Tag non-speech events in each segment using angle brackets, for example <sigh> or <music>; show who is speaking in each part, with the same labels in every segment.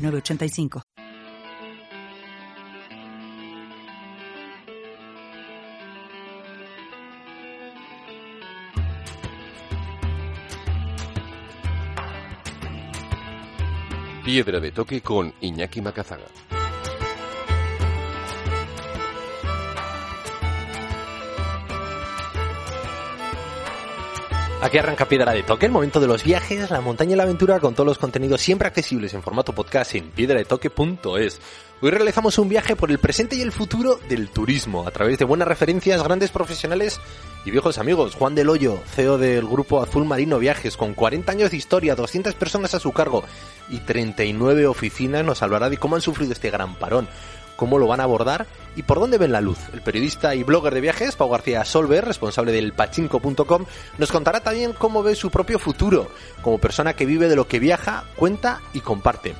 Speaker 1: 985.
Speaker 2: Piedra de toque con Iñaki Macazaga.
Speaker 3: Aquí arranca Piedra de Toque, el momento de los viajes, la montaña y la aventura con todos los contenidos siempre accesibles en formato podcast en piedradetoque.es. Hoy realizamos un viaje por el presente y el futuro del turismo a través de buenas referencias, grandes profesionales y viejos amigos. Juan del Hoyo, CEO del grupo Azul Marino Viajes, con 40 años de historia, 200 personas a su cargo y 39 oficinas, nos hablará de cómo han sufrido este gran parón cómo lo van a abordar y por dónde ven la luz. El periodista y blogger de viajes, Pau García Solver, responsable del pachinko.com, nos contará también cómo ve su propio futuro, como persona que vive de lo que viaja, cuenta y comparte.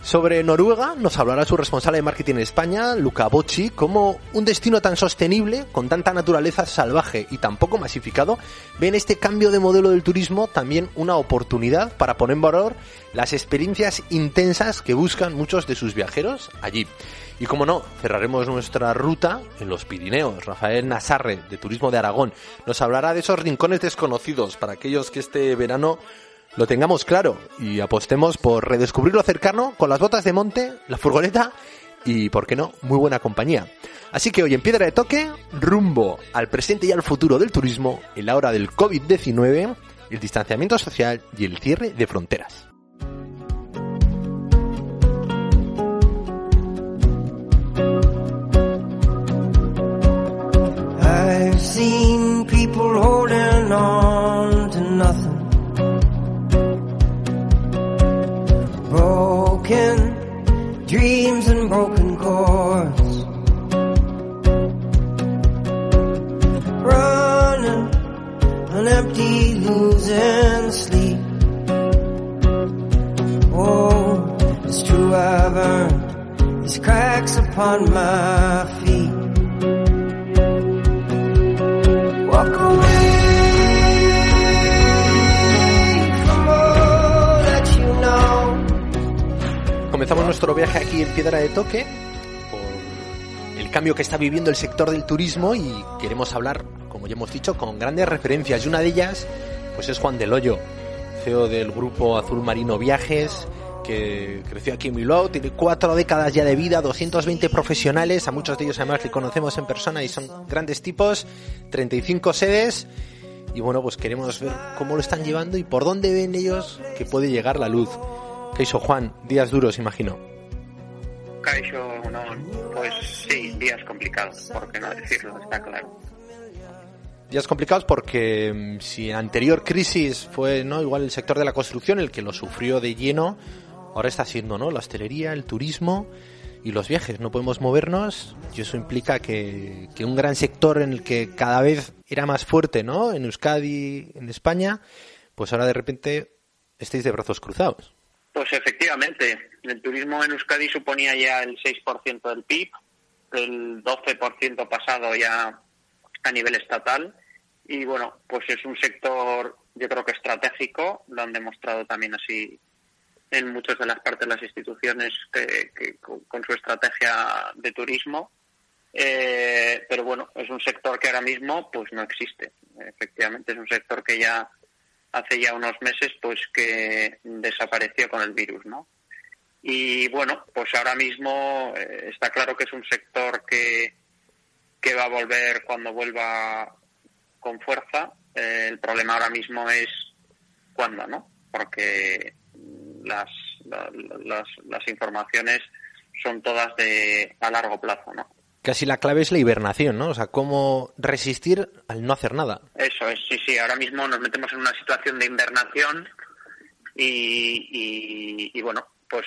Speaker 3: Sobre Noruega nos hablará su responsable de marketing en España, Luca Bocci, cómo un destino tan sostenible, con tanta naturaleza salvaje y tan poco masificado, ve en este cambio de modelo del turismo también una oportunidad para poner en valor las experiencias intensas que buscan muchos de sus viajeros allí. Y como no, cerraremos nuestra ruta en los Pirineos. Rafael Nasarre, de Turismo de Aragón, nos hablará de esos rincones desconocidos para aquellos que este verano lo tengamos claro y apostemos por redescubrir lo cercano con las botas de monte, la furgoneta y, por qué no, muy buena compañía. Así que hoy en Piedra de Toque, rumbo al presente y al futuro del turismo en la hora del COVID-19, el distanciamiento social y el cierre de fronteras. People holding on to nothing. broken dreams and broken chords. Running an empty, losing sleep. Oh, it's true I've earned these cracks upon my feet. Comenzamos nuestro viaje aquí en Piedra de Toque por el cambio que está viviendo el sector del turismo y queremos hablar, como ya hemos dicho, con grandes referencias. Y una de ellas pues es Juan del Hoyo, CEO del grupo Azul Marino Viajes, que creció aquí en Bilbao, tiene cuatro décadas ya de vida, 220 profesionales, a muchos de ellos además le conocemos en persona y son grandes tipos, 35 sedes y bueno, pues queremos ver cómo lo están llevando y por dónde ven ellos que puede llegar la luz. ¿Qué hizo Juan? Días duros, imagino.
Speaker 4: Caixo, no, pues sí, días complicados, por qué no decirlo, está claro.
Speaker 3: Días complicados porque mm, si en anterior crisis fue no igual el sector de la construcción el que lo sufrió de lleno, ahora está siendo no la hostelería, el turismo y los viajes. No podemos movernos y eso implica que, que un gran sector en el que cada vez era más fuerte, ¿no? En Euskadi, en España, pues ahora de repente estáis de brazos cruzados.
Speaker 4: Pues efectivamente, el turismo en Euskadi suponía ya el 6% del PIB, el 12% pasado ya a nivel estatal y bueno, pues es un sector yo creo que estratégico, lo han demostrado también así en muchas de las partes de las instituciones que, con su estrategia de turismo, eh, pero bueno, es un sector que ahora mismo pues no existe. Efectivamente es un sector que ya hace ya unos meses pues que desapareció con el virus, ¿no? Y bueno, pues ahora mismo eh, está claro que es un sector que, que va a volver cuando vuelva con fuerza. Eh, el problema ahora mismo es cuándo, ¿no? Porque las, las, las informaciones son todas de a largo plazo, ¿no?
Speaker 3: casi la clave es la hibernación, ¿no? O sea, cómo resistir al no hacer nada.
Speaker 4: Eso es, sí, sí. Ahora mismo nos metemos en una situación de hibernación y, y, bueno, pues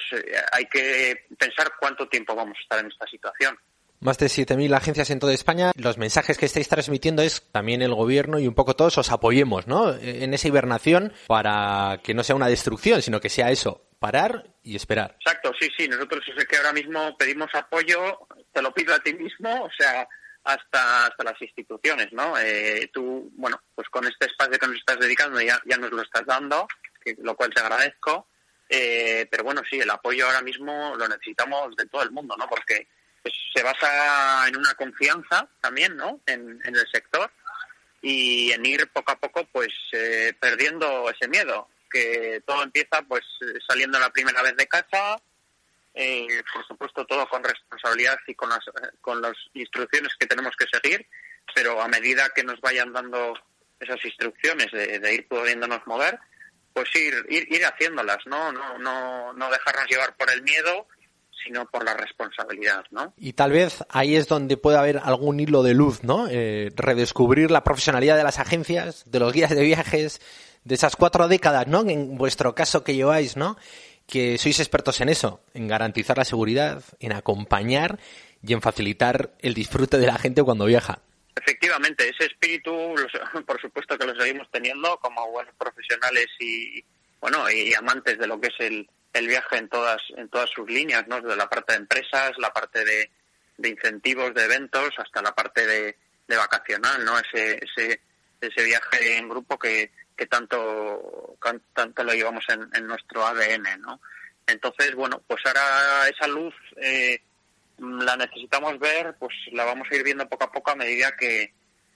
Speaker 4: hay que pensar cuánto tiempo vamos a estar en esta situación.
Speaker 3: Más de 7.000 agencias en toda España. Los mensajes que estáis transmitiendo es también el gobierno y un poco todos os apoyemos, ¿no? En esa hibernación para que no sea una destrucción, sino que sea eso, parar y esperar.
Speaker 4: Exacto, sí, sí. Nosotros es que ahora mismo pedimos apoyo, te lo pido a ti mismo, o sea, hasta, hasta las instituciones, ¿no? Eh, tú, bueno, pues con este espacio que nos estás dedicando ya, ya nos lo estás dando, lo cual te agradezco. Eh, pero bueno, sí, el apoyo ahora mismo lo necesitamos de todo el mundo, ¿no? Porque se basa en una confianza también, ¿no? En, el sector y en ir poco a poco, pues, eh, perdiendo ese miedo. Que todo empieza, pues, saliendo la primera vez de casa, eh, por supuesto, todo con responsabilidad y con las, con las instrucciones que tenemos que seguir, pero a medida que nos vayan dando esas instrucciones de, ir pudiéndonos mover, pues ir, ir, ir haciéndolas, ¿no? No, no, no dejarnos llevar por el miedo sino por la responsabilidad, ¿no?
Speaker 3: Y tal vez ahí es donde puede haber algún hilo de luz, ¿no? Eh, redescubrir la profesionalidad de las agencias, de los guías de viajes, de esas cuatro décadas, ¿no? En vuestro caso que lleváis, ¿no? Que sois expertos en eso, en garantizar la seguridad, en acompañar y en facilitar el disfrute de la gente cuando viaja.
Speaker 4: Efectivamente, ese espíritu, <laughs> por supuesto que lo seguimos teniendo como buenos profesionales y, bueno, y amantes de lo que es el, el viaje en todas en todas sus líneas, ¿no? Desde la parte de empresas, la parte de, incentivos, de eventos, hasta la parte de, vacacional, ¿no? Ese, ese, ese viaje en grupo que, que tanto, tanto lo llevamos en, nuestro ADN, ¿no? Entonces, bueno, pues ahora esa luz eh, la necesitamos ver, pues la vamos a ir viendo poco a poco a medida que,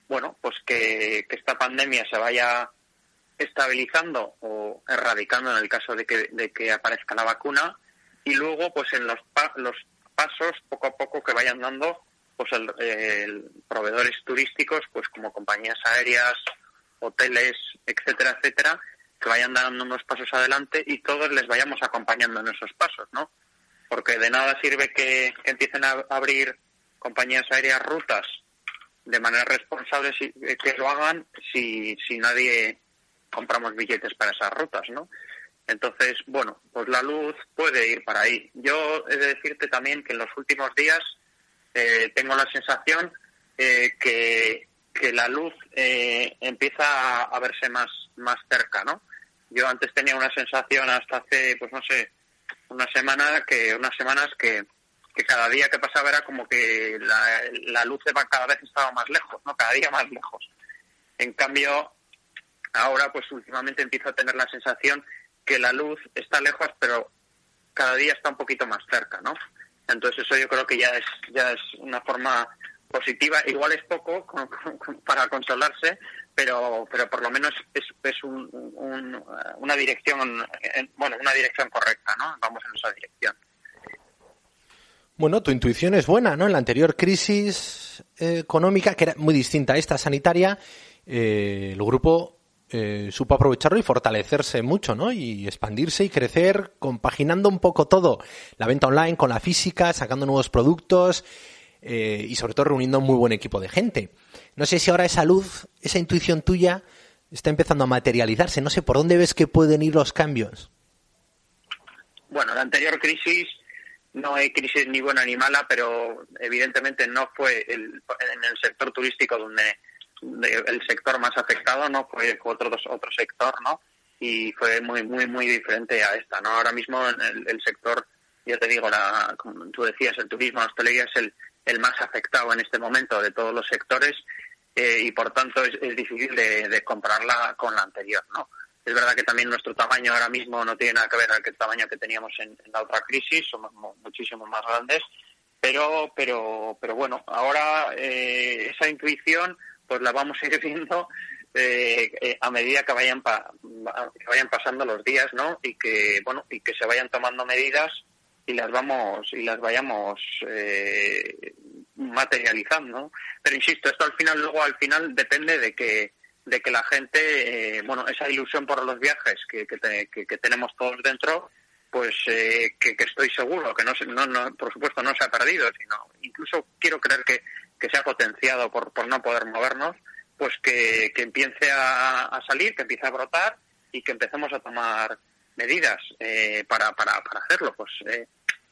Speaker 4: bueno, pues que, que esta pandemia se vaya estabilizando o erradicando en el caso de que, de que aparezca la vacuna y luego pues en los, los pasos poco a poco que vayan dando pues el, proveedores turísticos pues como compañías aéreas hoteles etcétera etcétera que vayan dando unos pasos adelante y todos les vayamos acompañando en esos pasos no porque de nada sirve que, empiecen a abrir compañías aéreas rutas de manera responsable si, que lo hagan si, si nadie compramos billetes para esas rutas, ¿no? Entonces, bueno, pues la luz puede ir para ahí. Yo he de decirte también que en los últimos días eh, tengo la sensación eh, que, que, la luz eh, empieza a, verse más, más cerca, ¿no? Yo antes tenía una sensación hasta hace, pues no sé, una semana, que unas semanas que, que cada día que pasaba era como que la, la luz cada vez estaba más lejos, ¿no? Cada día más lejos. En cambio, ahora pues últimamente empiezo a tener la sensación que la luz está lejos, pero cada día está un poquito más cerca, ¿no? Entonces eso yo creo que ya es ya es una forma positiva. Igual es poco <laughs> para consolarse, pero pero por lo menos es, es un, una dirección bueno una dirección correcta, ¿no? Vamos en esa dirección.
Speaker 3: Bueno, tu intuición es buena, ¿no? En la anterior crisis eh, económica, que era muy distinta a esta sanitaria, eh, el grupo eh, supo aprovecharlo y fortalecerse mucho, ¿no? Y expandirse y crecer compaginando un poco todo, la venta online con la física, sacando nuevos productos eh, y sobre todo reuniendo un muy buen equipo de gente. No sé si ahora esa luz, esa intuición tuya está empezando a materializarse. No sé por dónde ves que pueden ir los cambios.
Speaker 4: Bueno, la anterior crisis no hay crisis ni buena ni mala, pero evidentemente no fue el, en el sector turístico donde el sector más afectado, ¿no? Fue otro, otro sector, ¿no? Y fue muy, muy, muy diferente a esta, ¿no? Ahora mismo el, sector, ya te digo, la, como tú decías, el turismo, la hostelería es el, el más afectado en este momento de todos los sectores eh, y por tanto es, difícil de, compararla con la anterior, ¿no? Es verdad que también nuestro tamaño ahora mismo no tiene nada que ver con el tamaño que teníamos en, la otra crisis, somos muchísimo más grandes, pero, pero, pero bueno, ahora eh, esa intuición pues la vamos a ir <laughs> viendo eh, eh, a medida que vayan que vayan pasando los días, ¿no? Y que bueno y que se vayan tomando medidas y las vamos y las vayamos eh, materializando. Pero insisto, esto al final luego al final depende de que de que la gente, bueno, esa ilusión por los viajes que, que, tenemos todos dentro, pues que, estoy seguro que no, no, no, por supuesto no se ha perdido, sino incluso quiero creer que que se ha potenciado por, por no poder movernos, pues que, que empiece a, salir, que empiece a brotar y que empecemos a tomar medidas para, para, para hacerlo, pues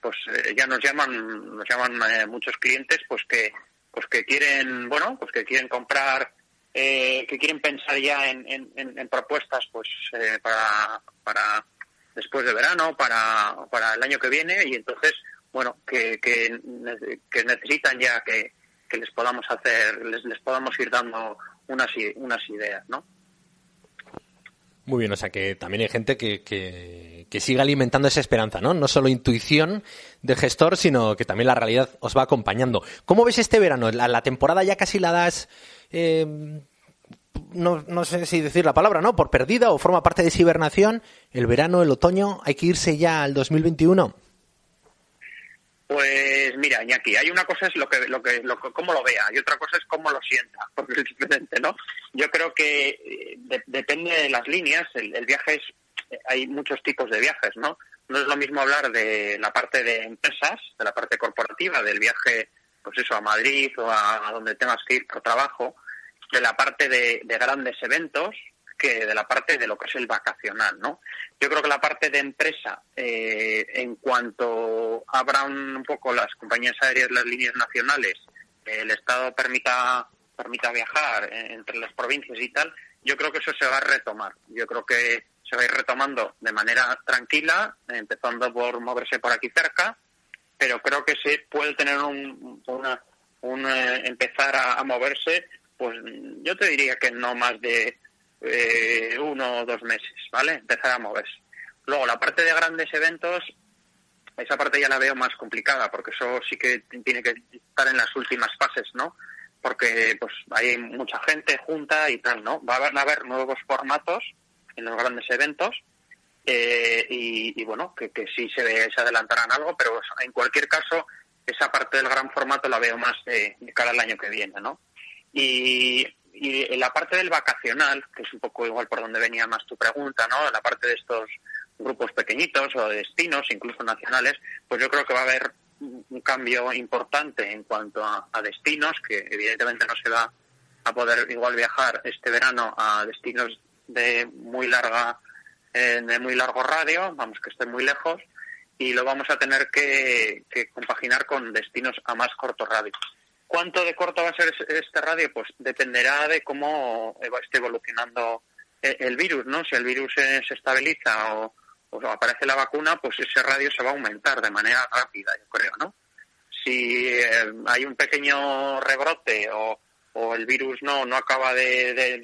Speaker 4: pues ya nos llaman nos llaman muchos clientes pues que pues que quieren bueno pues que quieren comprar que quieren pensar ya en, en, propuestas pues para, para después de verano para, para el año que viene y entonces bueno que, que, que necesitan ya que, que les podamos hacer, les, les podamos ir dando unas, unas ideas, ¿no?
Speaker 3: Muy bien, o sea que también hay gente que, que, que, sigue alimentando esa esperanza, ¿no? No solo intuición de gestor, sino que también la realidad os va acompañando. ¿Cómo ves este verano? La, temporada ya casi la das, eh, no, no, sé si decir la palabra, ¿no? Por perdida o forma parte de esa hibernación. El verano, el otoño, hay que irse ya al 2021.
Speaker 4: Pues mira, Iñaki, hay una cosa es lo que, lo que, lo, cómo lo vea y otra cosa es cómo lo sienta, <laughs> porque es diferente, ¿no? Yo creo que eh, depende de las líneas, el, viaje es, hay muchos tipos de viajes, ¿no? No es lo mismo hablar de la parte de empresas, de la parte corporativa, del viaje, pues eso, a Madrid o a, donde tengas que ir por trabajo, de la parte de grandes eventos, que de la parte de lo que es el vacacional, ¿no? Yo creo que la parte de empresa, eh, en cuanto abran un poco las compañías aéreas, las líneas nacionales, el Estado permita permita viajar entre las provincias y tal, yo creo que eso se va a retomar. Yo creo que se va a ir retomando de manera tranquila, empezando por moverse por aquí cerca, pero creo que se puede tener un, una, un eh, empezar a, moverse, pues yo te diría que no más de eh, uno o dos meses, ¿vale? Empezar a moverse. Luego, la parte de grandes eventos, esa parte ya la veo más complicada, porque eso sí que tiene que estar en las últimas fases, ¿no? Porque pues hay mucha gente junta y tal, ¿no? Va a haber, nuevos formatos en los grandes eventos eh, y, bueno, que, sí se, se adelantarán algo, pero en cualquier caso, esa parte del gran formato la veo más de, de cara al año que viene, ¿no? Y y la parte del vacacional, que es un poco igual por donde venía más tu pregunta, ¿no? La parte de estos grupos pequeñitos o de destinos, incluso nacionales, pues yo creo que va a haber un cambio importante en cuanto a, destinos, que evidentemente no se va a poder igual viajar este verano a destinos de muy larga, eh, de muy largo radio, vamos que estén muy lejos, y lo vamos a tener que, que compaginar con destinos a más corto radio. ¿Cuánto de corto va a ser este radio? Pues dependerá de cómo esté evolucionando e-, el virus, ¿no? Si el virus se, estabiliza o, aparece la vacuna, pues ese radio se va a aumentar de manera rápida, yo creo, ¿no? Si eh, hay un pequeño rebrote o, el virus no no acaba de,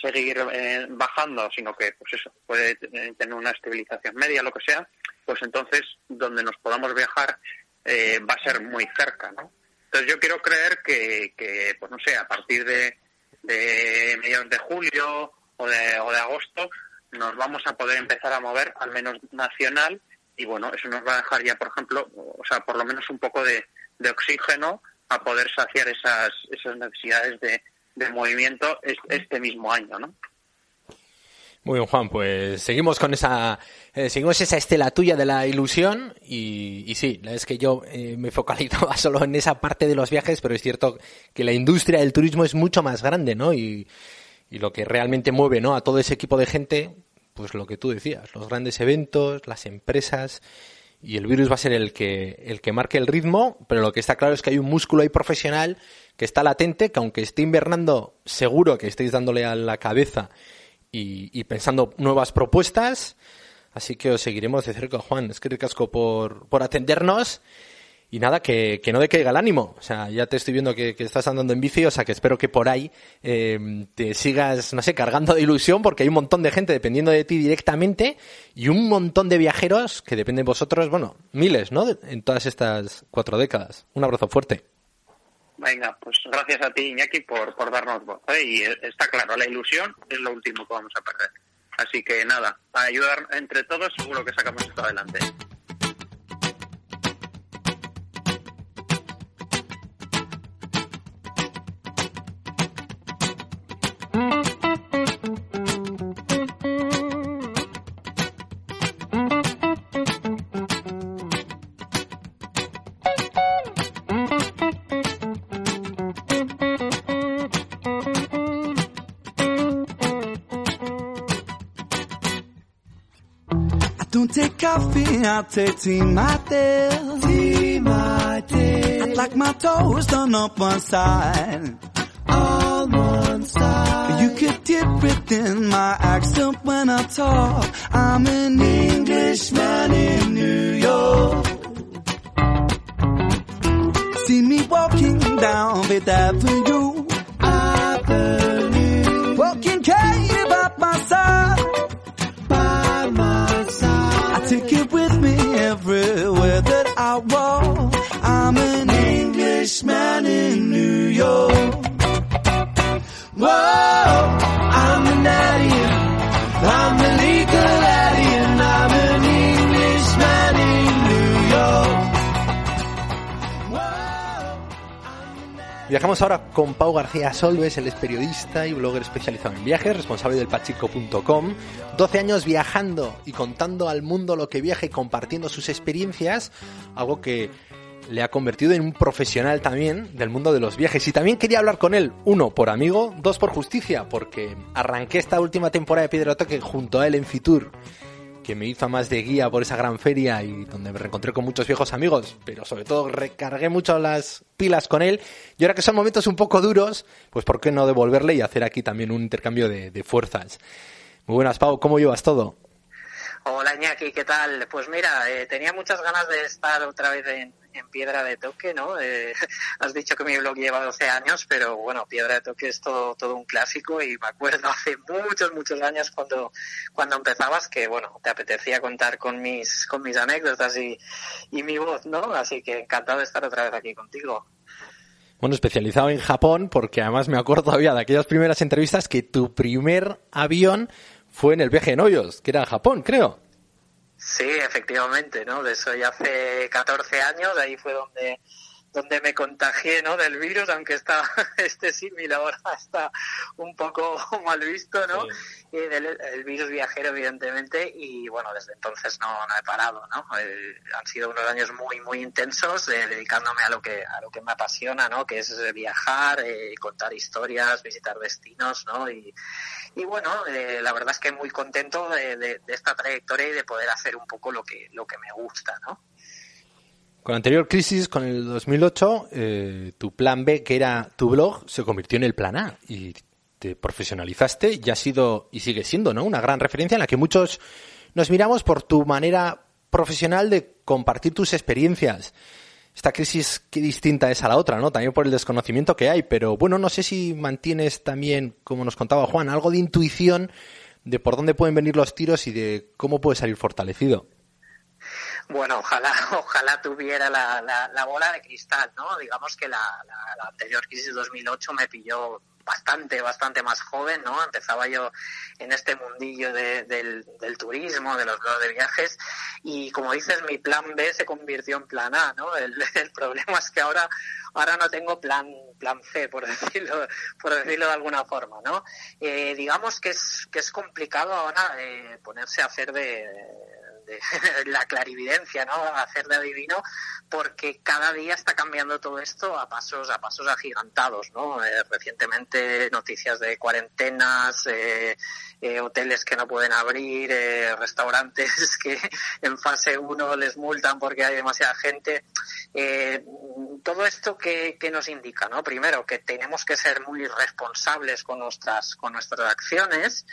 Speaker 4: seguir eh, bajando, sino que pues eso puede tener una estabilización media, lo que sea, pues entonces donde nos podamos viajar eh, va a ser muy cerca, ¿no? Entonces yo quiero creer que, que pues no sé, a partir de, mediados de julio o de, o de agosto nos vamos a poder empezar a mover, al menos nacional, y bueno, eso nos va a dejar ya, por ejemplo, o sea, por lo menos un poco de, oxígeno a poder saciar esas, esas necesidades de, de movimiento este mismo año, ¿no?
Speaker 3: Muy bien, Juan, pues seguimos con esa, eh, seguimos esa estela tuya de la ilusión y, y sí, es que yo eh, me focalizaba <laughs> solo en esa parte de los viajes, pero es cierto que la industria del turismo es mucho más grande, ¿no? Y, y lo que realmente mueve, ¿no? A todo ese equipo de gente, pues lo que tú decías, los grandes eventos, las empresas y el virus va a ser el que, el que marque el ritmo, pero lo que está claro es que hay un músculo ahí profesional que está latente, que aunque esté invernando, seguro que estéis dándole a la cabeza y, pensando nuevas propuestas. Así que os seguiremos de cerca, Juan. Es que casco por, por atendernos. Y nada, que, que no decaiga el ánimo. O sea, ya te estoy viendo que, que estás andando en bici, o sea, que espero que por ahí eh, te sigas, no sé, cargando de ilusión, porque hay un montón de gente dependiendo de ti directamente y un montón de viajeros que dependen de vosotros, bueno, miles, ¿no? En todas estas cuatro décadas. Un abrazo fuerte.
Speaker 4: Venga, pues gracias a ti, Iñaki, por, por darnos voz. ¿eh? Y está claro, la ilusión es lo último que vamos a perder. Así que nada, a ayudar entre todos seguro que sacamos esto adelante.
Speaker 5: Take coffee, I'll take tea, my. Tea, my dear. I'd like my toast done up one side. On one side. You could dip it in my accent when I talk. I'm an Englishman in New York. See me walking down Fifth Avenue. Avenue. Walking K by my side. Everywhere that I walk. I'm an Englishman in New York. Whoa, I'm an
Speaker 3: Viajamos ahora con Pau García Solves, él es periodista y blogger especializado en viajes, responsable del pachico.com. 12 años viajando y contando al mundo lo que viaja y compartiendo sus experiencias, algo que le ha convertido en un profesional también del mundo de los viajes. Y también quería hablar con él, uno, por amigo, dos, por justicia, porque arranqué esta última temporada de Piedra Toque junto a él en Fitur que me hizo más de guía por esa gran feria y donde me reencontré con muchos viejos amigos, pero sobre todo recargué mucho las pilas con él. Y ahora que son momentos un poco duros, pues ¿por qué no devolverle y hacer aquí también un intercambio de, fuerzas? Muy buenas, Pau, ¿cómo llevas todo?
Speaker 6: Hola Iñaki, ¿qué tal? Pues mira, eh, tenía muchas ganas de estar otra vez en, en Piedra de Toque, ¿no? Eh, <laughs> has dicho que mi blog lleva 12 años, pero bueno, Piedra de Toque es todo, todo un clásico y me acuerdo <laughs> hace muchos, muchos años cuando, cuando empezabas que, bueno, te apetecía contar con mis, con mis anécdotas y, y mi voz, ¿no? Así que encantado de estar otra vez aquí contigo.
Speaker 3: Bueno, especializado en Japón, porque además me acuerdo todavía de aquellas primeras entrevistas que tu primer avión fue en el viaje en hoyos, que era Japón, creo.
Speaker 6: Sí, efectivamente, ¿no? De eso ya hace 14 años, ahí fue donde donde me contagié ¿no? del virus, aunque está <laughs> este símil ahora está un poco <laughs> mal visto, ¿no? Sí. Del el virus viajero, evidentemente, y bueno, desde entonces no, no he parado, ¿no? Eh, han sido unos años muy, muy intensos, eh, dedicándome a lo que a lo que me apasiona, ¿no? Que es viajar, eh, contar historias, visitar destinos, ¿no? Y, y bueno, eh, la verdad es que muy contento de, de, de esta trayectoria y de poder hacer un poco lo que, lo que me gusta, ¿no?
Speaker 3: Con la anterior crisis, con el 2008, eh, tu plan B, que era tu blog, se convirtió en el plan A y te profesionalizaste y ha sido y sigue siendo, ¿no? Una gran referencia en la que muchos nos miramos por tu manera profesional de compartir tus experiencias. Esta crisis qué distinta es a la otra, ¿no? También por el desconocimiento que hay, pero bueno, no sé si mantienes también, como nos contaba Juan, algo de intuición de por dónde pueden venir los tiros y de cómo puedes salir fortalecido.
Speaker 6: Bueno, ojalá, <laughs> ojalá tuviera la, la, la, bola de cristal, ¿no? Digamos que la, anterior crisis de 2008 me pilló bastante, bastante más joven, ¿no? Empezaba yo en este mundillo de, del, turismo, de los de viajes, y como dices, mi plan B se convirtió en plan A, ¿no? <laughs> El, el problema es que ahora, ahora no tengo plan, plan C, por <laughs> decirlo, por decirlo de alguna forma, ¿no? Eh, digamos que es, que es complicado ahora eh, ponerse a hacer de, <laughs> la clarividencia, ¿no? Hacer de adivino, porque cada día está cambiando todo esto a pasos, a pasos agigantados, ¿no? Eh, recientemente noticias de cuarentenas, eh, eh, hoteles que no pueden abrir, restaurantes <laughs> que en fase 1 les multan porque hay demasiada gente. Todo esto que, que, nos indica, ¿no? Primero, que tenemos que ser muy responsables con nuestras, con nuestras acciones,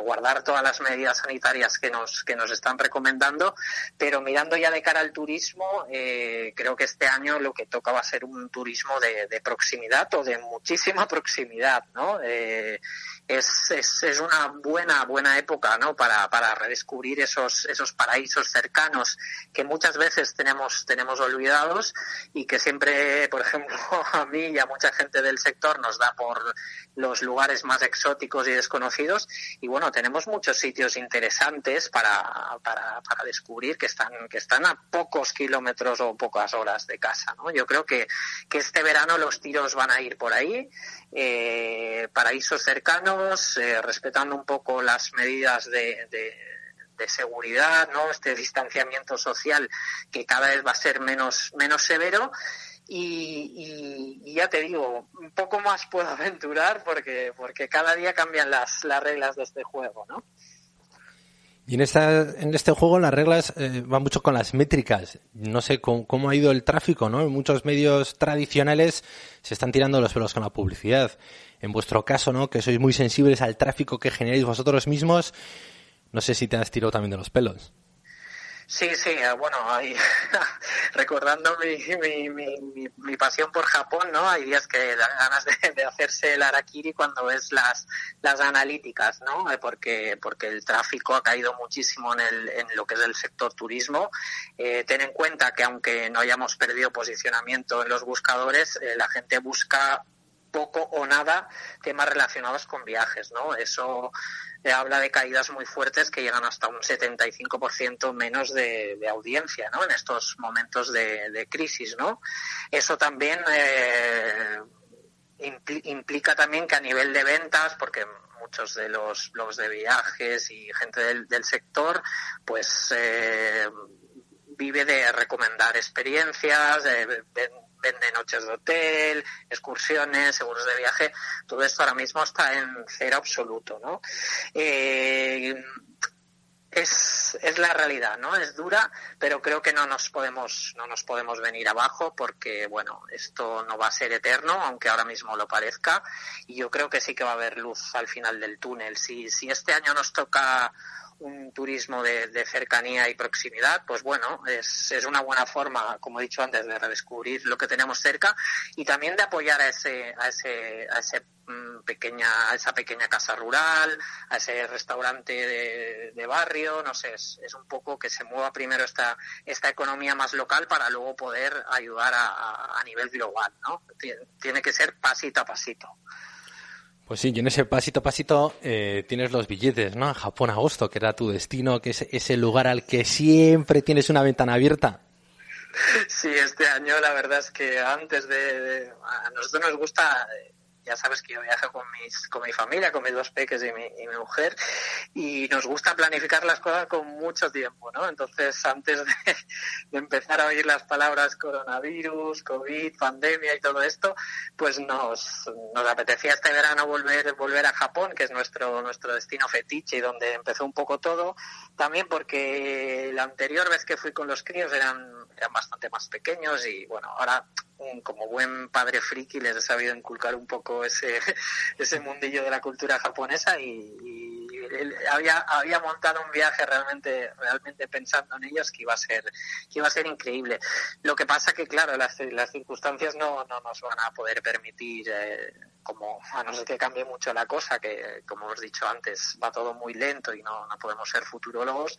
Speaker 6: guardar todas las medidas sanitarias que nos, que nos están recomendando, pero mirando ya de cara al turismo, eh, creo que este año lo que toca va a ser un turismo de, de proximidad o de muchísima <laughs> proximidad, ¿no? Eh, es, es, es, una buena, buena época, ¿no? Para, para redescubrir esos, esos paraísos cercanos que muchas veces tenemos, tenemos olvidados y que siempre, por ejemplo, <laughs> a mí y a mucha gente del sector nos da por los lugares más exóticos y desconocidos. Y bueno, tenemos muchos sitios interesantes para, para, para descubrir que están, que están a pocos kilómetros o pocas horas de casa, ¿no? Yo creo que, que este verano los tiros van a ir por ahí, eh, paraísos cercanos, eh, respetando un poco las medidas de, seguridad, ¿no? Este distanciamiento social que cada vez va a ser menos, menos severo. Y, ya te digo, un poco más puedo <laughs> aventurar porque, porque cada día cambian las, las reglas de este juego, ¿no?
Speaker 3: Y en, esta, en este juego las reglas eh, van mucho con las métricas. No sé cómo, cómo, ha ido el tráfico, ¿no? Muchos medios tradicionales se están tirando los pelos con la publicidad. En vuestro caso, ¿no? Que sois muy sensibles al tráfico que generáis vosotros mismos, no sé si te has tirado también de los pelos.
Speaker 6: Sí, sí, eh, bueno, ahí, <laughs> recordando mi, mi, mi, mi, pasión por Japón, ¿no? Hay días que dan ganas de, de, hacerse el arakiri cuando ves las, las analíticas, ¿no? Eh, porque, porque el tráfico ha caído muchísimo en, el, en lo que es el sector turismo. Eh, ten en cuenta que aunque no hayamos perdido posicionamiento en los buscadores, eh, la gente busca poco o nada temas relacionados con viajes, ¿no? Eso eh, habla de caídas muy fuertes que llegan hasta un 75% menos de, audiencia, ¿no? En estos momentos de, crisis, ¿no? Eso también eh, impl implica también que a nivel de ventas, porque muchos de los blogs de viajes y gente del, del sector, pues eh, vive de recomendar experiencias, de, de, vende noches de hotel, excursiones, seguros de viaje, todo esto ahora mismo está en cero absoluto, ¿no? Eh, es, es la realidad, ¿no? Es dura, pero creo que no nos podemos, no nos podemos venir abajo porque, bueno, esto no va a ser eterno, aunque ahora mismo lo parezca, y yo creo que sí que va a haber luz al final del túnel. Si, si este año nos toca un turismo de, de, cercanía y proximidad, pues bueno, es, es, una buena forma, como he dicho antes, de redescubrir lo que tenemos cerca y también de apoyar a ese, a ese, a ese mm, pequeña, a esa pequeña casa rural, a ese restaurante de, de barrio, no sé, es, es, un poco que se mueva primero esta, esta economía más local para luego poder ayudar a, a, a nivel global, ¿no? Tiene que ser pasito a pasito.
Speaker 3: Pues sí, y en ese pasito a pasito eh, tienes los billetes, ¿no? Japón agosto, que era tu destino, que es ese lugar al que siempre tienes una ventana abierta.
Speaker 6: Sí, este año la verdad es que antes de, de a nosotros nos gusta ya sabes que yo viajo con mis con mi familia, con mis dos peques y mi, mujer, y nos gusta planificar las cosas con mucho tiempo, ¿no? Entonces, antes de, de, empezar a oír las palabras coronavirus, COVID, pandemia y todo esto, pues nos, nos apetecía este verano volver, volver a Japón, que es nuestro, nuestro destino fetiche y donde empezó un poco todo, también porque la anterior vez que fui con los críos eran, eran bastante más pequeños y bueno, ahora como buen padre friki les he sabido inculcar un poco ese, <laughs> ese mundillo de la cultura japonesa y, y había, había montado un viaje realmente, realmente pensando en ellos que iba a ser, que iba a ser increíble. Lo que pasa que claro, las, las circunstancias no, no nos van a poder permitir eh, como a no ser que cambie mucho la cosa, que como hemos dicho antes, va todo muy lento y no, no podemos ser futurólogos,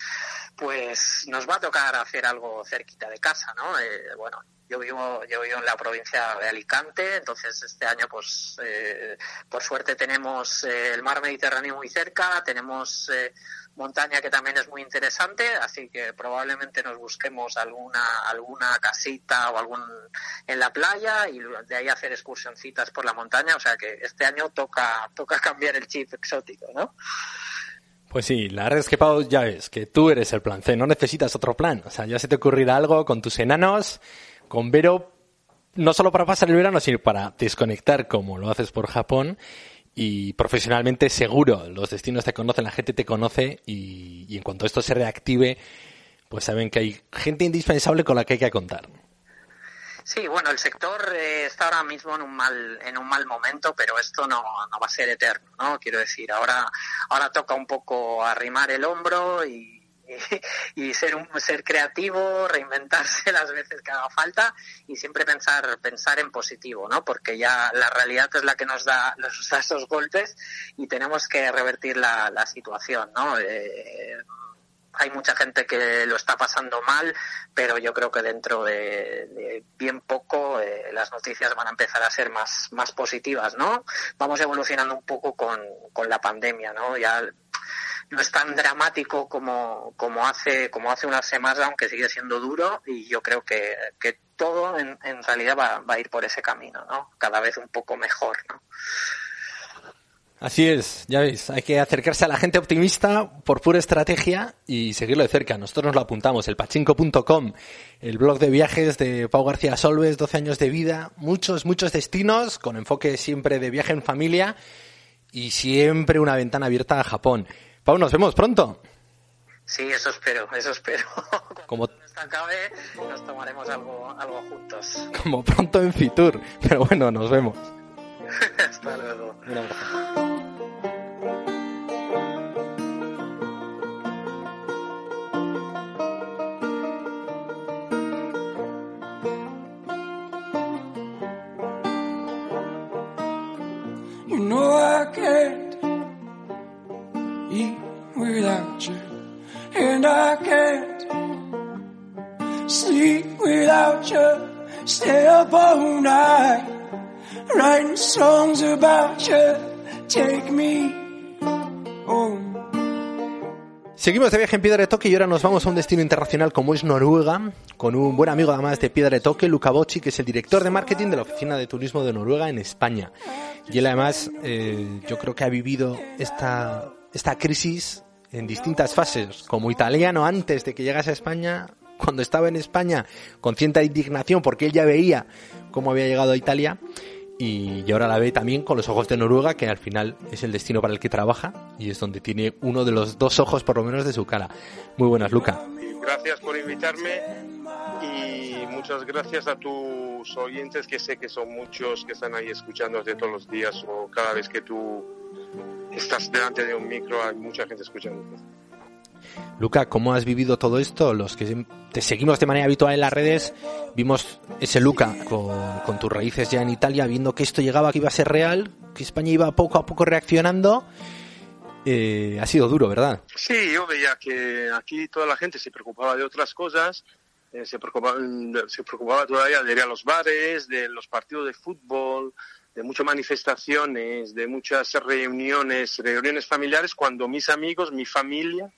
Speaker 6: pues nos va a tocar hacer algo cerquita de casa, ¿no? Eh, bueno, yo vivo, yo vivo en la provincia de Alicante, entonces este año pues eh, por suerte tenemos eh, el mar Mediterráneo muy cerca, tenemos eh, montaña que también es muy interesante, así que probablemente nos busquemos alguna alguna casita o algún en la playa y de ahí hacer excursioncitas por la montaña, o sea que este año toca toca cambiar el chip exótico, ¿no?
Speaker 3: Pues sí, la verdad es que Pau ya ves que tú eres el plan C, no necesitas otro plan, o sea, ya se te ocurrirá algo con tus enanos con Vero no solo para pasar el verano, sino para desconectar como lo haces por Japón y profesionalmente seguro. Los destinos te conocen, la gente te conoce y, en cuanto esto se reactive, pues saben que hay gente indispensable con la que hay que contar.
Speaker 6: Sí, bueno, el sector eh, está ahora mismo en un mal en un mal momento, pero esto no, no va a ser eterno, ¿no? Quiero decir, ahora ahora toca un poco arrimar el hombro y <laughs> y, ser un ser creativo, reinventarse <laughs> las veces que haga falta y siempre pensar pensar en positivo, ¿no? Porque ya la realidad es la que nos da nos esos golpes y tenemos que revertir la, la situación, ¿no? Eh, hay mucha gente que lo está pasando mal, pero yo creo que dentro de, de bien poco eh, las noticias van a empezar a ser más, más positivas, ¿no? Vamos evolucionando un poco con, con la pandemia, ¿no? Ya no es tan dramático como, como hace como hace unas semanas, aunque sigue siendo duro y yo creo que, que todo en, realidad va, va, a ir por ese camino, ¿no? Cada vez un poco mejor, ¿no?
Speaker 3: Así es, ya veis, hay que acercarse a la gente optimista por pura estrategia y seguirlo de cerca. Nosotros nos lo apuntamos, el pachinko.com, el blog de viajes de Pau García Solves, 12 años de vida, muchos, muchos destinos, con enfoque siempre de viaje en familia y siempre una ventana abierta a Japón. Pau, nos vemos pronto.
Speaker 7: Sí, eso espero, eso espero. <laughs>
Speaker 3: Como,
Speaker 7: esto acabe, nos tomaremos algo, algo juntos. <laughs>
Speaker 3: como pronto en Fitur. Pero bueno, nos vemos.
Speaker 7: Hasta luego.
Speaker 3: Un abrazo.
Speaker 8: You know I can't eat without you, and I can't sleep without you. Stay up all night, writing songs about you. Take me home.
Speaker 3: Seguimos de viaje en Piedra de Toque y ahora nos vamos a un destino internacional como es Noruega, con un buen amigo además de Piedra de Toque, Luca Bocci, que es el director de marketing de la Oficina de Turismo de Noruega en España. Y él además, eh, yo creo que ha vivido esta, esta crisis en distintas fases, como italiano antes de que llegase a España, cuando estaba en España, con cierta indignación porque él ya veía cómo había llegado a Italia, y, ahora la ve también con los ojos de Noruega, que al final es el destino para el que trabaja y es donde tiene uno de los dos ojos por lo menos de su cara. Muy buenas, Luca.
Speaker 9: Gracias por invitarme y muchas gracias a tus oyentes que sé que son muchos que están ahí escuchándote todos los días o cada vez que tú estás delante de un micro hay mucha gente escuchándote.
Speaker 3: Luca, ¿cómo has vivido todo esto? Los que te seguimos de manera habitual en las redes, vimos ese Luca con, con tus raíces ya en Italia, viendo que esto llegaba, que iba a ser real, que España iba poco a poco reaccionando. Eh, ha sido duro, ¿verdad?
Speaker 9: Sí, yo veía que aquí toda la gente se preocupaba de otras cosas, eh, se, preocupaba, se preocupaba todavía de ir a los bares, de los partidos de fútbol, de muchas manifestaciones, de muchas reuniones, reuniones familiares, cuando mis amigos, mi familia,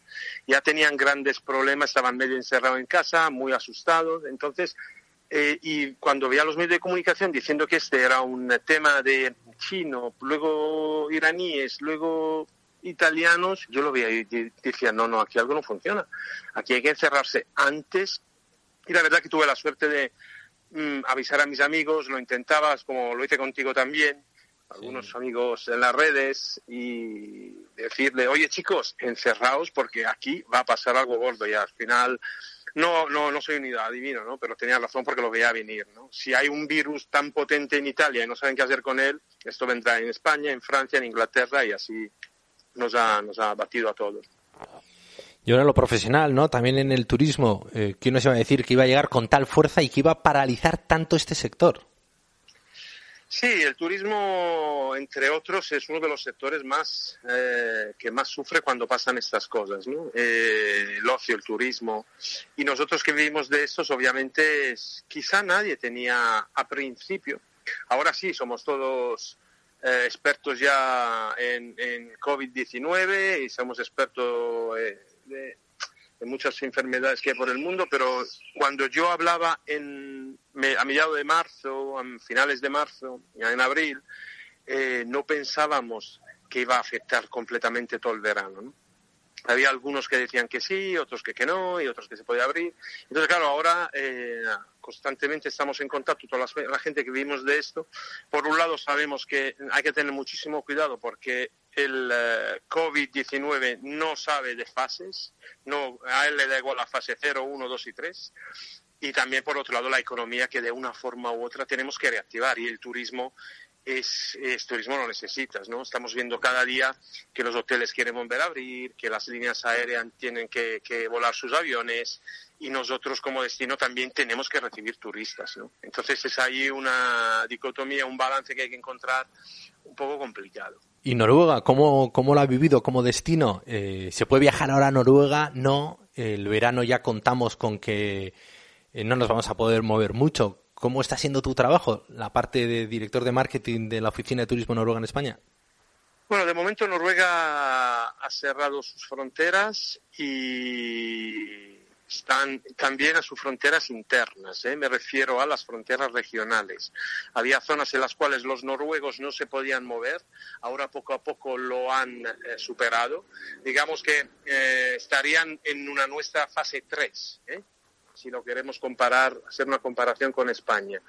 Speaker 9: ya tenían grandes problemas, estaban medio encerrados en casa, muy asustados. Entonces, eh, y cuando veía los medios de comunicación diciendo que este era un tema de chino, luego iraníes, luego italianos, yo lo veía y decía, no, no, aquí algo no funciona. Aquí hay que encerrarse antes. Y la verdad que tuve la suerte de mm, avisar a mis amigos, lo intentabas como lo hice contigo también, algunos sí. amigos en las redes y decirle, oye chicos, encerraos porque aquí va a pasar algo gordo y al final no, no, no soy un adivino, ¿no? Pero tenía razón porque lo veía venir, ¿no? Si hay un virus tan potente en Italia y no saben qué hacer con él, esto vendrá en España, en Francia, en Inglaterra y así nos ha, nos ha batido a todos.
Speaker 3: Y ahora lo profesional, ¿no? También en el turismo, eh, ¿quién nos iba a decir que iba a llegar con tal fuerza y que iba a paralizar tanto este sector?
Speaker 9: Sí, el turismo, entre otros, es uno de los sectores más eh, que más sufre cuando pasan estas cosas, ¿no? Eh, el ocio, el turismo. Y nosotros que vivimos de estos, obviamente, quizá nadie tenía a principio. Ahora sí, somos todos eh, expertos ya en, en COVID-19 y somos expertos eh, de, muchas enfermedades que hay por el mundo, pero cuando yo hablaba en, a mediados de marzo, a finales de marzo, ya en abril, eh, no pensábamos que iba a afectar completamente todo el verano. ¿no? Había algunos que decían que sí, otros que, que no, y otros que se podía abrir. Entonces, claro, ahora eh, constantemente estamos en contacto con la, gente que vivimos de esto. Por un lado, sabemos que hay que tener muchísimo cuidado porque el uh, COVID-19 no sabe de fases, no, a él le da igual la fase 0, 1, 2 y 3. Y también, por otro lado, la economía que de una forma u otra tenemos que reactivar y el turismo es, turismo lo necesitas, ¿no? Estamos viendo cada día que los hoteles quieren volver a abrir, que las líneas aéreas tienen que, que, volar sus aviones y nosotros como destino también tenemos que recibir turistas, ¿no? Entonces es ahí una dicotomía, un balance que hay que encontrar un poco complicado.
Speaker 3: ¿Y Noruega? ¿Cómo, cómo lo ha vivido como destino? Eh, ¿Se puede viajar ahora a Noruega? No. El verano ya contamos con que eh, no nos vamos a poder mover mucho. ¿Cómo está siendo tu trabajo, la parte de director de marketing de la Oficina de Turismo Noruega en España?
Speaker 9: Bueno, de momento Noruega ha cerrado sus fronteras y están también a sus fronteras internas, ¿eh? me refiero a las fronteras regionales. Había zonas en las cuales los noruegos no se podían mover, ahora poco a poco lo han eh, superado. Digamos que eh, estarían en una nuestra fase 3, ¿eh? Si lo queremos comparar, hacer una comparación con España.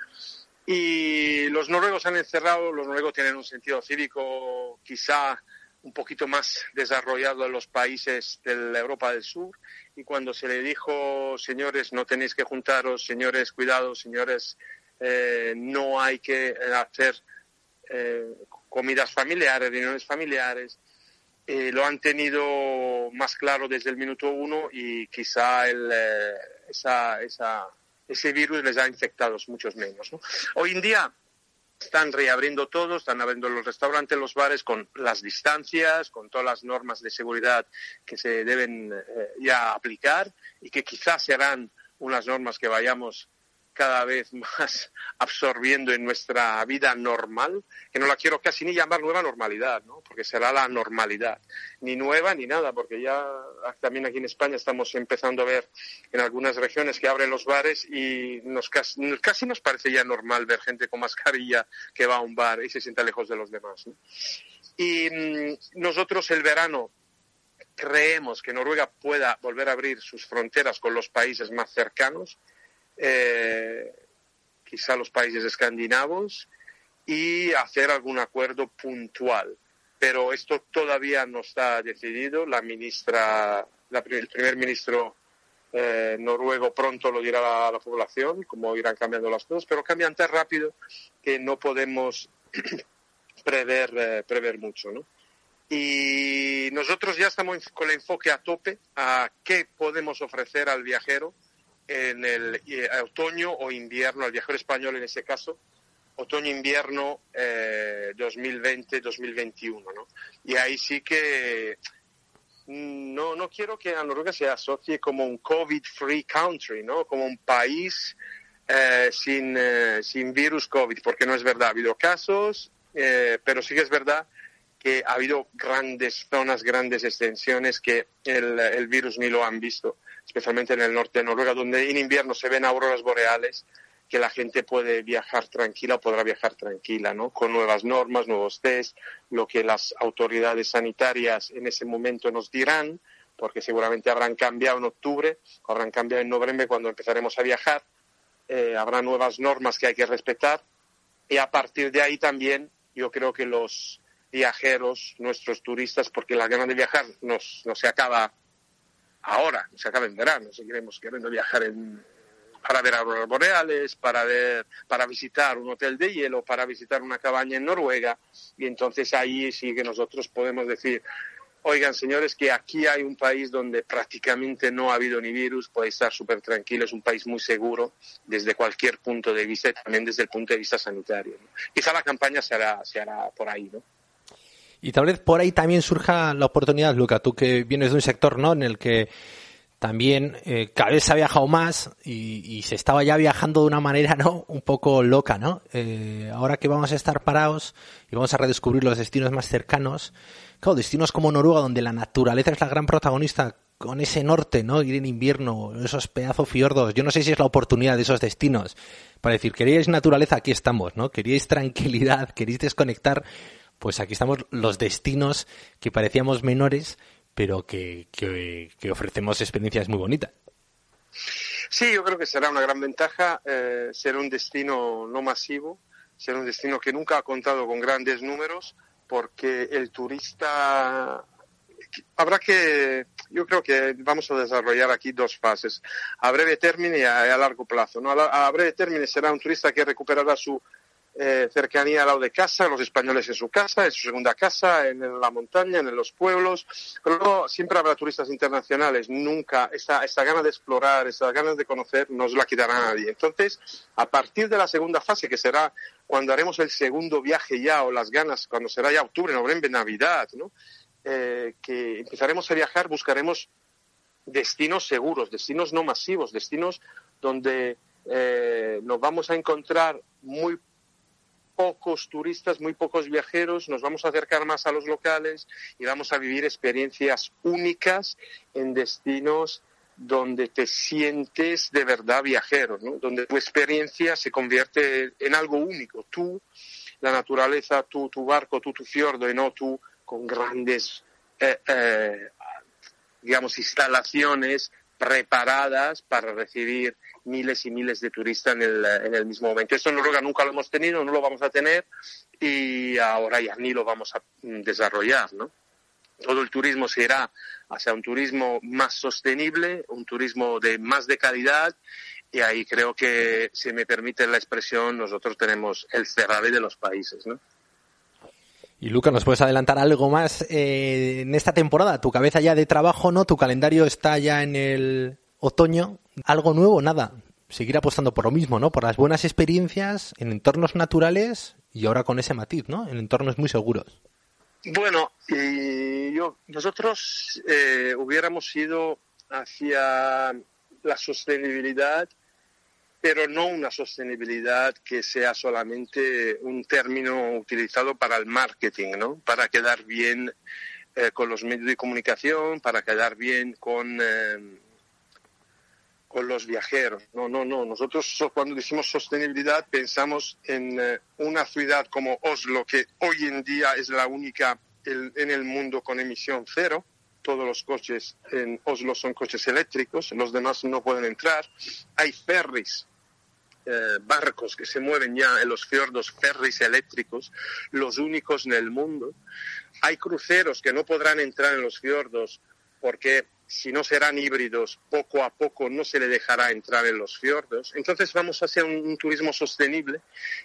Speaker 9: Y los noruegos han encerrado, los noruegos tienen un sentido cívico quizá un poquito más desarrollado en los países de la Europa del Sur y cuando se le dijo, señores, no tenéis que juntaros, señores, cuidado, señores, eh, no hay que hacer eh, comidas familiares, reuniones familiares, eh, lo han tenido más claro desde el minuto uno y quizá el, esa, esa, ese virus les ha infectado muchos menos. ¿no? Hoy en día están reabriendo todo, están abriendo los restaurantes, los bares con las distancias, con todas las normas de seguridad que se deben eh, ya aplicar y que quizás serán unas normas que vayamos cada vez más <laughs> absorbiendo en nuestra vida normal, que no la quiero casi ni llamar nueva normalidad, ¿no? porque será la normalidad, ni nueva ni nada, porque ya también aquí en España estamos empezando a ver en algunas regiones que abren los bares y nos casi, nos parece ya normal ver gente con mascarilla que va a un bar y se sienta lejos de los demás. Y mm, nosotros el verano creemos que Noruega pueda volver a abrir sus fronteras con los países más cercanos, eh, quizá los países escandinavos, y hacer algún acuerdo puntual. Pero esto todavía no está decidido. La ministra, el primer ministro eh, noruego pronto lo dirá a la, población, cómo irán cambiando las cosas, pero cambian tan rápido que no podemos <clears throat> prever, eh, prever mucho. ¿no? Y nosotros ya estamos con el enfoque a tope a qué podemos ofrecer al viajero en el eh, otoño o invierno, al viajero español en ese caso, otoño-invierno eh, 2020-2021. ¿no? Y ahí sí que mm, no, no quiero que a Noruega se asocie como un COVID-free country, ¿no? como un país eh, sin, eh, sin virus COVID, porque no es verdad. Ha habido casos, pero sí que es verdad que ha habido grandes zonas, grandes extensiones que el, el virus ni lo han visto especialmente en el norte de Noruega, donde en invierno se ven auroras boreales, que la gente puede viajar tranquila o podrá viajar tranquila, ¿no? Con nuevas normas, nuevos test, lo que las autoridades sanitarias en ese momento nos dirán, porque seguramente habrán cambiado en octubre, habrán cambiado en noviembre cuando empezaremos a viajar, eh, habrá nuevas normas que hay que respetar y a partir de ahí también yo creo que los viajeros, nuestros turistas, porque la gana de viajar nos, no se acaba ahora, se acaba en verano, seguiremos queriendo viajar en, para ver auroras boreales, para ver, para visitar un hotel de hielo, para visitar una cabaña en Noruega, y entonces ahí sí que nosotros podemos decir, oigan señores, que aquí hay un país donde prácticamente no ha habido ni virus, puede estar súper tranquilo, es un país muy seguro desde cualquier punto de vista y también desde el punto de vista sanitario. Quizá la campaña se hará, se hará por ahí, ¿no?
Speaker 3: Y tal vez por ahí también surja la oportunidad, Luca, tú que vienes de un sector ¿no? en el que también eh, cada vez se ha viajado más y, se estaba ya viajando de una manera no un poco loca no eh, ahora que vamos a estar parados y vamos a redescubrir los destinos más cercanos claro destinos como Noruega donde la naturaleza es la gran protagonista con ese norte no ir en invierno esos pedazos fiordos. Yo no sé si es la oportunidad de esos destinos para decir queríais naturaleza aquí estamos no queríais tranquilidad queréis desconectar pues aquí estamos los destinos que parecíamos menores, pero que, que, ofrecemos experiencias muy bonitas.
Speaker 9: Sí, yo creo que será una gran ventaja eh, ser un destino no masivo, ser un destino que nunca ha contado con grandes números, porque el turista habrá que, yo creo que vamos a desarrollar aquí dos fases, a breve término y a, largo plazo. ¿no? A, a, breve término será un turista que recuperará su eh, cercanía al lado de casa, los españoles en su casa, en su segunda casa, en, la montaña, en los pueblos. Pero siempre habrá turistas internacionales. Nunca esa, esa gana de explorar, esa ganas de conocer, no la quitará nadie. Entonces, a partir de la segunda fase, que será cuando haremos el segundo viaje ya, o las ganas, cuando será ya octubre, noviembre, Navidad. Eh, que empezaremos a viajar, buscaremos destinos seguros, destinos no masivos, destinos donde eh, nos vamos a encontrar muy pocos turistas, muy pocos viajeros, nos vamos a acercar más a los locales y vamos a vivir experiencias únicas en destinos donde te sientes de verdad viajero, donde tu experiencia se convierte en algo único. Tú, la naturaleza, tú, tu barco, tú, tu fiordo, y no tú con grandes, eh, eh, digamos, instalaciones preparadas para recibir miles y miles de turistas en el, en el mismo momento. Esto en Noruega nunca lo hemos tenido, no lo vamos a tener y ahora ya ni lo vamos a desarrollar, ¿no? todo el turismo se irá hacia un turismo más sostenible, un turismo de más de calidad y ahí creo que, si me permite la expresión, nosotros tenemos el Ferrari de los países, ¿no?
Speaker 3: Y Luca, ¿nos puedes adelantar algo más eh, en esta temporada? Tu cabeza ya de trabajo, ¿no? Tu calendario está ya en el otoño. ¿Algo nuevo? Nada. Seguir apostando por lo mismo, ¿no? Por las buenas experiencias en entornos naturales y ahora con ese matiz, ¿no? En entornos muy seguros.
Speaker 9: Bueno, y yo, nosotros eh, hubiéramos ido hacia la sostenibilidad pero no una sostenibilidad que sea solamente un término utilizado para el marketing, ¿no? Para quedar bien eh, con los medios de comunicación, para quedar bien con, eh, con los viajeros. No, no, no. Nosotros cuando decimos sostenibilidad pensamos en eh, una ciudad como Oslo, que hoy en día es la única en el mundo con emisión cero. Todos los coches en Oslo son coches eléctricos, los demás no pueden entrar. Hay ferries eh, barcos que se mueven ya en los fiordos, ferries eléctricos, los únicos en el mundo. Hay cruceros que no podrán entrar en los fiordos porque si no serán híbridos, poco a poco no se le dejará entrar en los fiordos. Entonces vamos hacia un, un turismo sostenible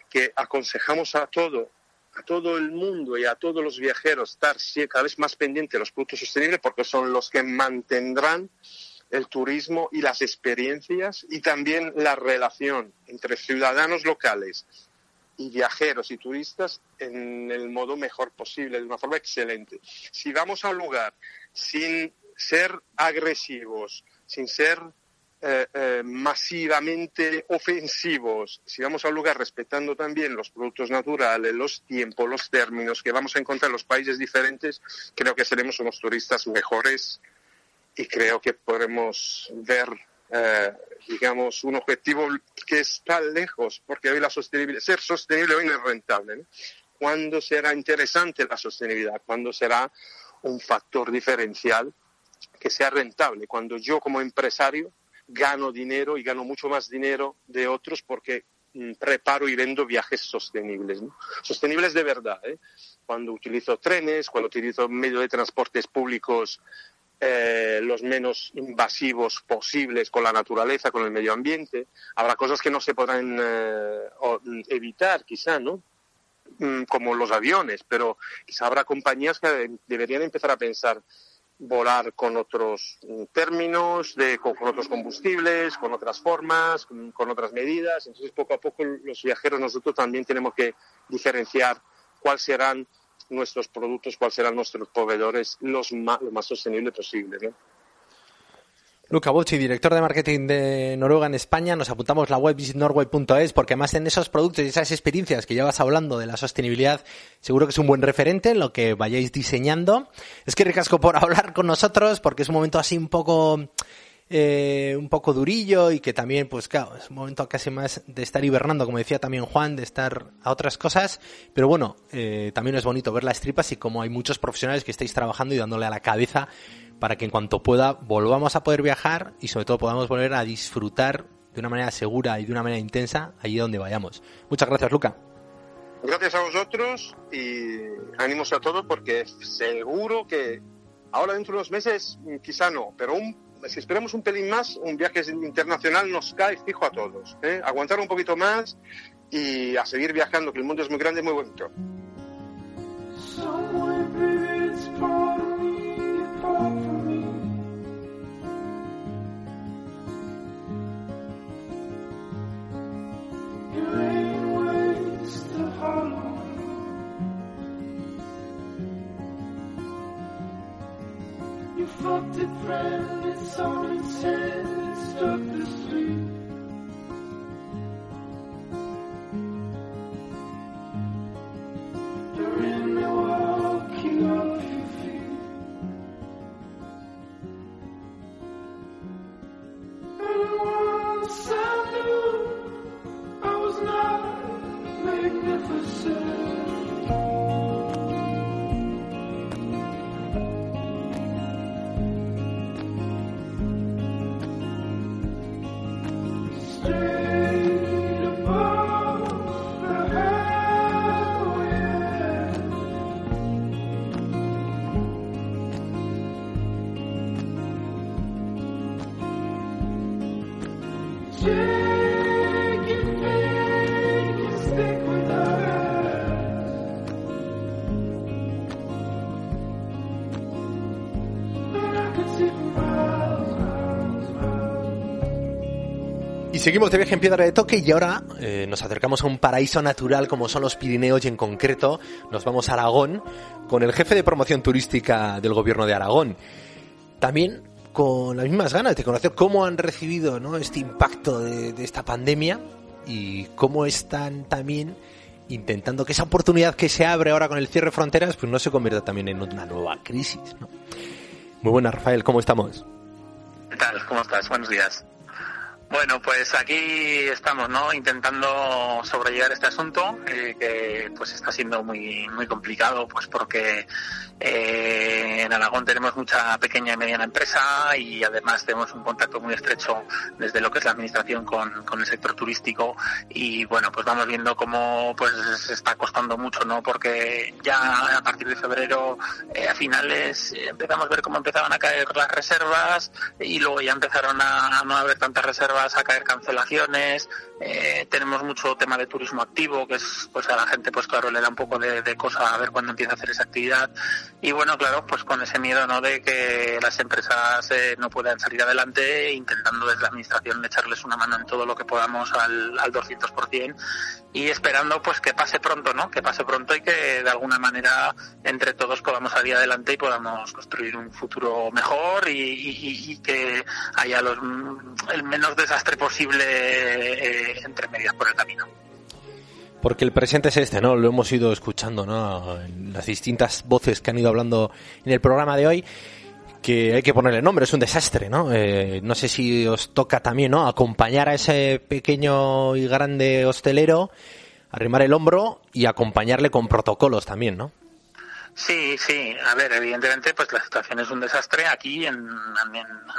Speaker 9: que aconsejamos a todo a todo el mundo y a todos los viajeros estar cada vez más pendientes de los productos sostenibles porque son los que mantendrán el turismo y las experiencias y también la relación entre ciudadanos locales y viajeros y turistas en el modo mejor posible, de una forma excelente. Si vamos a un lugar sin ser agresivos, sin ser eh, eh, masivamente ofensivos, si vamos a un lugar respetando también los productos naturales, los tiempos, los términos que vamos a encontrar en los países diferentes, creo que seremos unos turistas mejores y creo que podremos ver, eh, digamos, un objetivo que está lejos, porque hoy la sostenibilidad, ser sostenible hoy no es rentable. ¿Cuándo será interesante la sostenibilidad? ¿Cuándo será un factor diferencial que sea rentable? Cuando yo como empresario gano dinero y gano mucho más dinero de otros porque mm, preparo y vendo viajes sostenibles. Sostenibles de verdad. ¿eh? Cuando utilizo trenes, cuando utilizo medios de transportes públicos eh, los menos invasivos posibles con la naturaleza, con el medio ambiente. Habrá cosas que no se podrán eh, evitar, quizá, ¿no? Mm, como los aviones, pero quizá habrá compañías que deberían empezar a pensar volar con otros mm, términos, de, con, otros combustibles, con otras formas, con, con, otras medidas. Entonces, poco a poco los viajeros nosotros también tenemos que diferenciar cuáles serán nuestros productos, cuáles serán nuestros proveedores los más, lo más sostenible posible. ¿no?
Speaker 3: Luca Bocci, director de marketing de Noruega en España, nos apuntamos la web visitnorway.es porque además en esos productos y esas experiencias que llevas hablando de la sostenibilidad, seguro que es un buen referente en lo que vayáis diseñando. Es que ricasco por <laughs> hablar con nosotros porque es un momento así un poco eh, un poco durillo y que también, pues claro, es un momento casi más de estar hibernando, como decía también Juan, de estar a otras cosas, pero bueno, eh, también es bonito ver las tripas y como hay muchos profesionales que estáis trabajando y dándole a la cabeza para que en cuanto pueda volvamos a poder viajar y sobre todo podamos volver a disfrutar de una manera segura y de una manera intensa allí donde vayamos. Muchas gracias, Luca.
Speaker 9: Gracias a vosotros y ánimos a todos porque seguro que ahora dentro de unos meses quizá no, pero un si esperamos un pelín más, un viaje internacional nos cae fijo a todos. ¿eh? Aguantar un poquito más y a seguir viajando, que el mundo es muy grande y muy bonito.
Speaker 3: Seguimos de viaje en Piedra de Toque y ahora eh, nos acercamos a un paraíso natural como son los Pirineos y en concreto nos vamos a Aragón con el jefe de promoción turística del gobierno de Aragón. También con las mismas ganas de conocer cómo han recibido ¿no? este impacto de, esta pandemia y cómo están también intentando que esa oportunidad que se abre ahora con el cierre de fronteras pues no se convierta también en una nueva crisis. Muy buenas, Rafael, ¿cómo estamos?
Speaker 7: ¿Qué tal? ¿Cómo estás? Buenos días. Bueno, pues aquí estamos, ¿no? Intentando sobrellevar este asunto eh, que pues está siendo muy muy complicado, pues porque eh, en Aragón tenemos mucha pequeña y mediana empresa y además tenemos un contacto muy estrecho desde lo que es la administración con, con el sector turístico y bueno, pues vamos viendo cómo pues se está costando mucho, ¿no? Porque ya a partir de febrero eh, a finales eh, empezamos a ver cómo empezaban a caer las reservas y luego ya empezaron a, a no haber tantas reservas a caer cancelaciones, eh, tenemos mucho tema de turismo activo, que es, pues a la gente, pues claro, le da un poco de, de cosa a ver cuándo empieza a hacer esa actividad. Y bueno, claro, pues con ese miedo, ¿no? De que las empresas eh, no puedan salir adelante, intentando desde la administración echarles una mano en todo lo que podamos al, al 200% y esperando, pues que pase pronto, ¿no? Que pase pronto y que de alguna manera entre todos podamos salir adelante y podamos construir un futuro mejor y, y, y que haya los, el menos desastre posible eh, entre medias por el camino.
Speaker 3: Porque el presente es este, ¿no? Lo hemos ido escuchando, ¿no? Las distintas voces que han ido hablando en el programa de hoy, que hay que ponerle nombre, es un desastre, ¿no? Eh, no sé si os toca también, ¿no? Acompañar a ese pequeño y grande hostelero, arrimar el hombro y acompañarle con protocolos también, ¿no?
Speaker 7: Sí, sí. A ver, evidentemente, pues la situación es un desastre aquí en,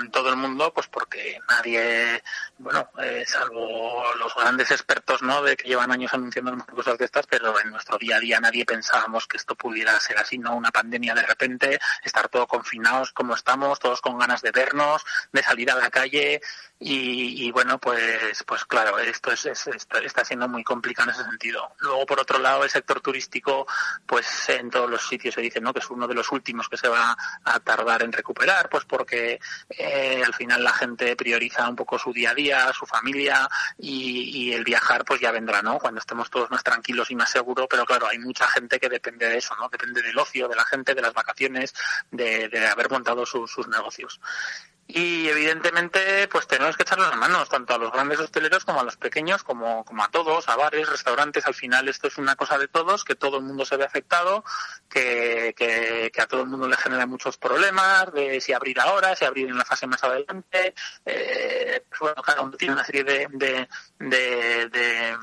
Speaker 7: en, todo el mundo, pues porque nadie, bueno, eh, salvo los grandes expertos, ¿no? De que llevan años anunciando cosas de estas, pero en nuestro día a día nadie pensábamos que esto pudiera ser así, ¿no? Una pandemia de repente, estar todos confinados como estamos, todos con ganas de vernos, de salir a la calle y, y bueno, pues, pues claro, esto es, es esto está siendo muy complicado en ese sentido. Luego, por otro lado, el sector turístico, pues en todos los sitios se dice ¿no? que es uno de los últimos que se va a tardar en recuperar, pues porque eh, al final la gente prioriza un poco su día a día, su familia y, y, el viajar pues ya vendrá, ¿no? Cuando estemos todos más tranquilos y más seguros, pero claro, hay mucha gente que depende de eso, ¿no? Depende del ocio, de la gente, de las vacaciones, de, de haber montado su, sus negocios y evidentemente pues tenemos que echarle las manos tanto a los grandes hosteleros como a los pequeños como, como a todos, a bares, restaurantes, al final esto es una cosa de todos, que todo el mundo se ve afectado, que, que, que a todo el mundo le genera muchos problemas, de si abrir ahora, si abrir en la fase más adelante, eh, pues bueno, cada uno tiene una serie de, de, de, de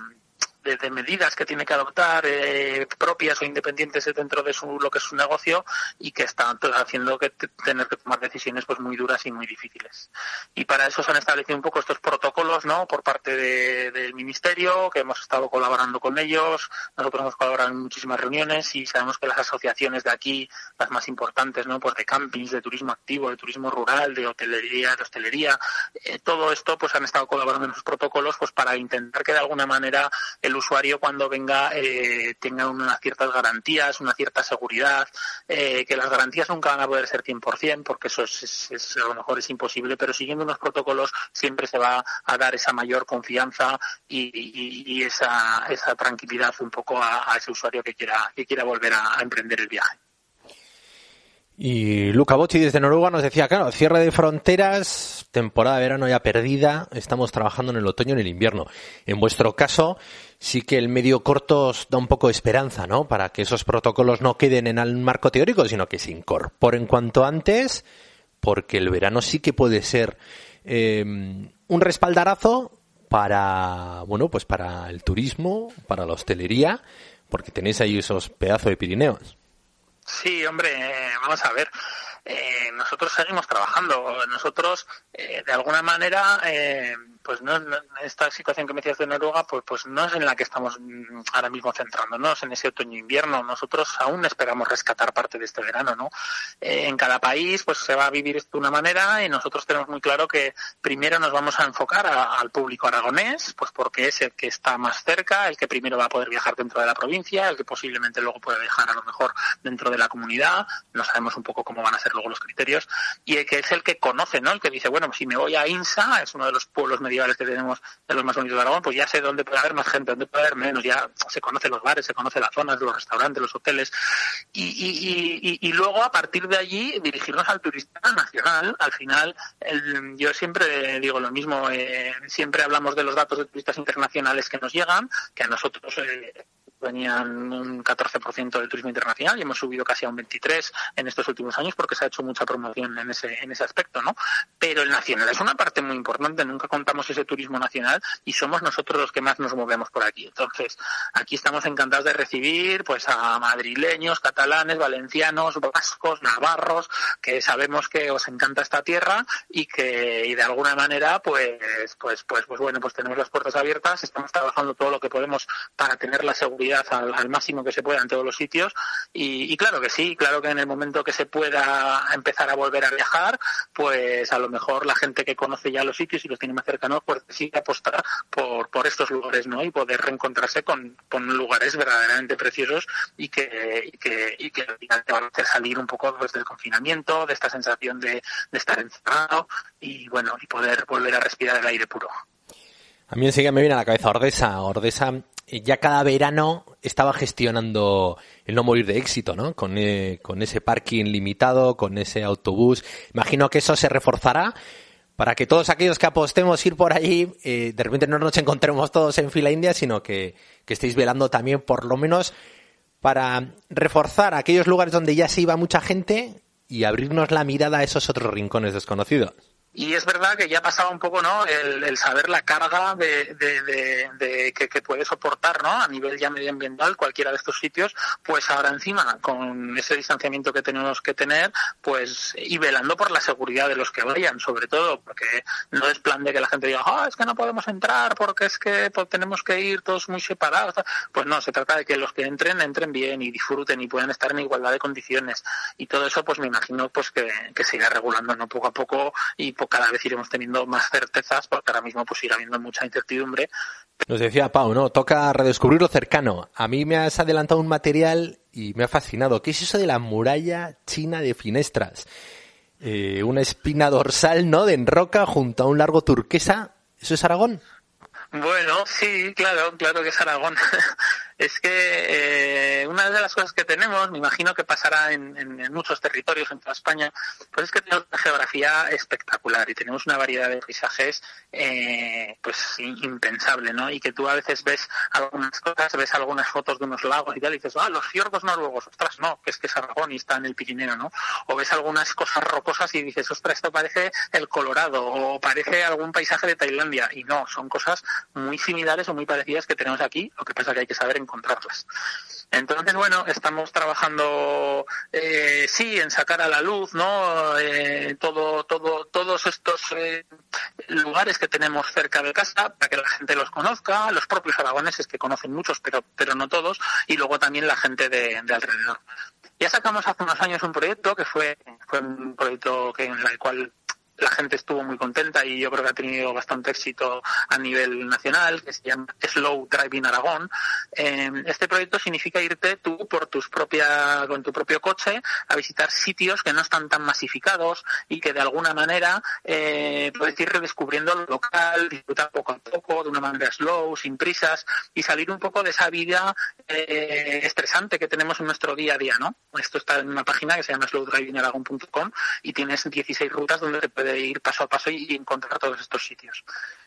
Speaker 7: de, medidas que tiene que adoptar eh, propias o independientes dentro de su, lo que es su negocio y que están haciendo que tener que tomar decisiones pues muy duras y muy difíciles. Y para eso se han establecido un poco estos protocolos, ¿no? Por parte de, del ministerio, que hemos estado colaborando con ellos. Nosotros hemos colaborado en muchísimas reuniones y sabemos que las asociaciones de aquí, las más importantes, ¿no? Pues de campings, de turismo activo, de turismo rural, de hotelería, de hostelería, eh, todo esto pues han estado colaborando en los protocolos pues para intentar que de alguna manera el usuario cuando venga eh, tenga unas ciertas garantías, una cierta seguridad, eh, que las garantías nunca van a poder ser 100% porque eso es, a lo mejor es imposible, pero siguiendo unos protocolos siempre se va a dar esa mayor confianza y, esa, esa tranquilidad un poco a, ese usuario que quiera, que quiera volver a emprender el viaje.
Speaker 3: Y Luca Bocci desde Noruega nos decía, claro, cierre de fronteras, temporada de verano ya perdida, estamos trabajando en el otoño y en el invierno. En vuestro caso, sí que el medio corto os da un poco de esperanza, ¿no? Para que esos protocolos no queden en el marco teórico, sino que se incorporen cuanto antes, porque el verano sí que puede ser eh, un respaldarazo para, bueno, pues para el turismo, para la hostelería, porque tenéis ahí esos pedazos de Pirineos.
Speaker 7: Sí, hombre, eh, vamos a ver. Eh, nosotros seguimos trabajando. Nosotros, eh, de alguna manera, eh, pues no, no, esta situación que me decías de Noruega, pues, pues no es en la que estamos ahora mismo centrándonos en ese otoño-invierno. Nosotros aún esperamos rescatar parte de este verano, ¿no? Eh, en cada país, pues se va a vivir de una manera y nosotros tenemos muy claro que primero nos vamos a enfocar al público aragonés, pues porque es el que está más cerca, el que primero va a poder viajar dentro de la provincia, el que posiblemente luego puede viajar a lo mejor dentro de la comunidad. No sabemos un poco cómo van a ser luego los criterios y el que es el que conoce, ¿no? El que dice, bueno, si me voy a INSA, es uno de los pueblos medios que tenemos de los más bonitos de Aragón, pues ya sé dónde puede haber más gente, dónde puede haber menos, ya se conocen los bares, se conoce las zonas, los restaurantes, los hoteles, y, y, y, y luego a partir de allí dirigirnos al turista nacional. Al final, el, yo siempre digo lo mismo, eh, siempre hablamos de los datos de turistas internacionales que nos llegan, que a nosotros eh, venían un 14% del turismo internacional y hemos subido casi a un 23% en estos últimos años porque se ha hecho mucha promoción en ese, en ese aspecto, ¿no? Pero el nacional es una parte muy importante, nunca contamos ese turismo nacional y somos nosotros los que más nos movemos por aquí. Entonces, aquí estamos encantados de recibir pues a madrileños, catalanes, valencianos, vascos, navarros, que sabemos que os encanta esta tierra y que de alguna manera pues pues pues pues bueno, pues tenemos las puertas abiertas, estamos trabajando todo lo que podemos para tener la seguridad al, máximo que se pueda en todos los sitios y, y, claro que sí, claro que en el momento que se pueda empezar a volver a viajar, pues a lo mejor la gente que conoce ya los sitios y los tiene más cercanos, pues sí apostar por, por estos lugares, ¿no? Y poder reencontrarse con, con lugares verdaderamente preciosos y que, y que, y que te van a hacer salir un poco pues, del confinamiento, de esta sensación de, de estar encerrado y bueno, y poder volver a respirar el aire puro.
Speaker 3: A mí enseguida me viene a la cabeza Ordesa. Ordesa ya cada verano estaba gestionando el no morir de éxito, ¿no? Con, eh, con ese parking limitado, con ese autobús. Imagino que eso se reforzará para que todos aquellos que apostemos ir por allí, eh, de repente no nos encontremos todos en fila india, sino que, que estéis velando también por lo menos para reforzar aquellos lugares donde ya se iba mucha gente y abrirnos la mirada a esos otros rincones desconocidos.
Speaker 7: Y es verdad que ya pasaba un poco, ¿no? El, el saber la carga de, que, puede soportar, ¿no? A nivel ya medioambiental cualquiera de estos sitios, pues ahora encima, con ese distanciamiento que tenemos que tener, pues y velando por la seguridad de los que vayan, sobre todo, porque no es plan de que la gente diga, ah, es que no podemos entrar porque es que tenemos que ir todos muy separados. Pues no, se trata de que los que entren, entren bien y disfruten y puedan estar en igualdad de condiciones. Y todo eso, pues me imagino, pues que, que se irá regulando, ¿no? Poco a poco y poco cada vez iremos teniendo más certezas porque ahora mismo pues sigue habiendo mucha incertidumbre.
Speaker 3: Nos decía Pau, ¿no? Toca redescubrir lo cercano. A mí me has adelantado un material y me ha fascinado. ¿Qué es eso de la muralla china de Finestras? Eh, una espina dorsal, ¿no? De enroca junto a un largo turquesa. ¿Eso es Aragón?
Speaker 7: Bueno, sí, claro, claro que es Aragón. <laughs> es que eh, una de las cosas que tenemos, me imagino que pasará en, en, muchos territorios en toda España, pues es que tenemos una geografía espectacular y tenemos una variedad de paisajes eh, pues impensable, ¿no? Y que tú a veces ves algunas cosas, ves algunas fotos de unos lagos y tal, y dices, ah, los fiordos noruegos, ostras, no, que es que es Aragón y está en el Pirineo, ¿no? O ves algunas cosas rocosas y dices, ostras, esto parece el Colorado o parece algún paisaje de Tailandia, y no, son cosas muy similares o muy parecidas que tenemos aquí, lo que pasa que hay que saber encontrarlas. Entonces, bueno, estamos trabajando, eh, sí, en sacar a la luz, ¿no? Eh, todo, todo, todos estos eh, lugares que tenemos cerca de casa para que la gente los conozca, los propios aragoneses que conocen muchos, pero, pero no todos, y luego también la gente de, de alrededor. Ya sacamos hace unos años un proyecto que fue, fue un proyecto que, en el cual la gente estuvo muy contenta y yo creo que ha tenido bastante éxito a nivel nacional, que se llama Slow Driving Aragón. Eh, este proyecto significa irte tú por tus propia, con tu propio coche a visitar sitios que no están tan masificados y que de alguna manera eh, puedes ir redescubriendo lo local, disfrutar poco a poco, de una manera slow, sin prisas y salir un poco de esa vida eh, estresante que tenemos en nuestro día a día, ¿no? Esto está en una página que se llama slowdrivingaragón.com y tienes 16 rutas donde te puedes de ir paso a paso y encontrar todos estos sitios.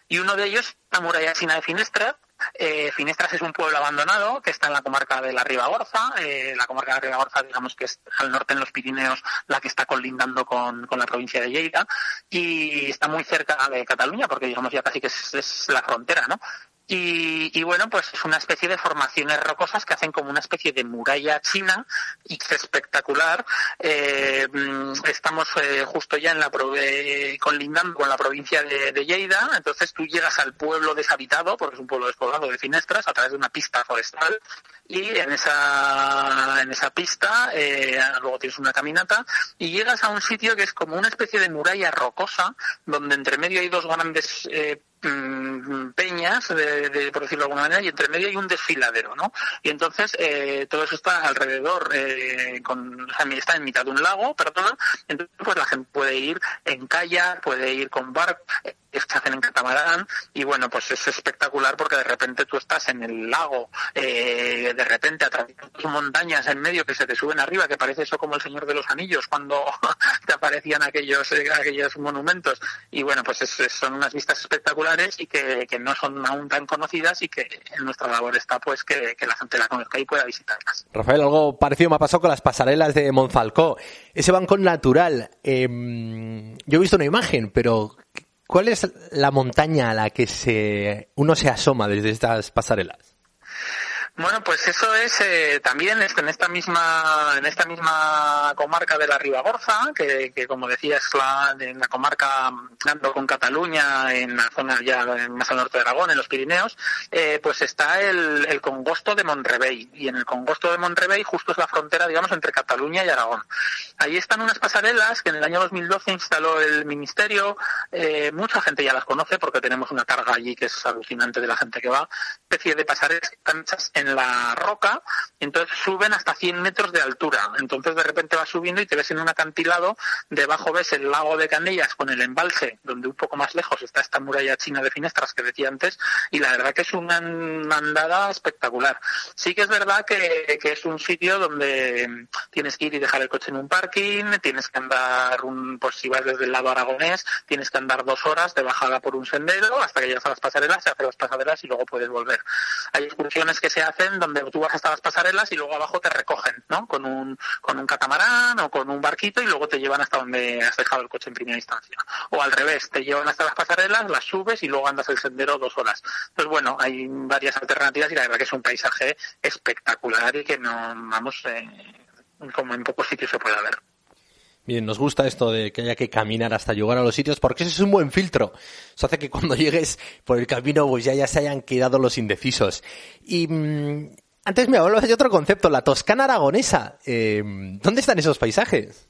Speaker 7: Y uno de ellos, la muralla china de Finestras. Eh, Finestras es un pueblo abandonado que está en la comarca de la Ribagorza. Eh, la comarca de la Ribagorza, digamos que es al norte en los Pirineos, la que está colindando con, con la provincia de Lleida. Y está muy cerca de Cataluña, porque digamos ya casi que es la frontera, ¿no? Y, y, bueno, pues es una especie de formaciones rocosas que hacen como una especie de muralla china y espectacular. Eh, estamos eh, justo ya en la eh, colindando con la provincia de, de, Lleida, entonces tú llegas al pueblo deshabitado, porque es un pueblo despoblado de Finestras, a través de una pista forestal y en esa en esa pista eh, luego tienes una caminata y llegas a un sitio que es como una especie de muralla rocosa donde entre medio hay dos grandes mm, peñas, de, de- por decirlo de alguna manera, y entre medio hay un desfiladero, ¿no? Y entonces eh, todo eso está alrededor, eh, con, está en mitad de un lago, perdón, entonces pues la gente puede ir en kayak, puede ir con barco, eh, se hacen en catamarán, y bueno, pues es espectacular porque de repente tú estás en el lago, eh, de repente tus montañas en medio que se te suben arriba, que parece eso como el Señor de los Anillos cuando <laughs> te aparecían aquellos eh, aquellos monumentos. Y bueno, pues es- es- son unas vistas espectaculares y que, que no son aún tan conocidas y que en nuestra labor está pues que, que la gente la conozca y pueda visitarlas.
Speaker 3: Rafael, algo parecido me ha pasado con las pasarelas de Monfalcó. Ese banco natural. em, yo he visto una imagen, pero ¿cuál es la montaña a la que se uno se asoma desde estas pasarelas?
Speaker 7: Bueno, pues eso es eh, también es en esta misma en esta misma comarca de la Ribagorza, que, que como decía es la, en la comarca dando con Cataluña, en la zona ya más al norte de Aragón, en los Pirineos, eh, pues está el, el congosto de Monrevey y en el congosto de Monrevey justo es la frontera, digamos, entre Cataluña y Aragón. Ahí están unas pasarelas que en el año 2012 instaló el ministerio, eh, mucha gente ya las conoce porque tenemos una carga allí que es alucinante de la gente que va, especie de pasarelas que en la roca, entonces suben hasta 100 metros de altura. Entonces de repente vas subiendo y te ves en un acantilado, debajo ves el lago de Canellas con el embalse, donde un poco más lejos está esta muralla china de Finestras que decía antes, y la verdad que es una andada espectacular. Sí que es verdad que, es un sitio donde tienes que ir y dejar el coche en un parking, tienes que andar, un, pues si vas desde el lado aragonés, tienes que andar dos horas de bajada por un sendero hasta que llegas a las pasarelas, se hacen las pasarelas y luego puedes volver. Hay excursiones que se hacen donde tú vas hasta las pasarelas y luego abajo te recogen, ¿no? Con un, con un catamarán o con un barquito y luego te llevan hasta donde has dejado el coche en primera instancia. O al revés, te llevan hasta las pasarelas, las subes y luego andas el sendero dos horas. Pues bueno, hay varias alternativas y la verdad que es un paisaje espectacular y que no, vamos, eh, como en pocos sitios se puede ver.
Speaker 3: Bien, nos gusta esto de que haya que caminar hasta llegar a los sitios porque eso es un buen filtro. Eso hace que cuando <laughs> llegues por el camino pues ya, ya se hayan quedado los indecisos. Y mm, antes me hablabas de otro concepto, la Toscana aragonesa. Eh, ¿Dónde están esos paisajes?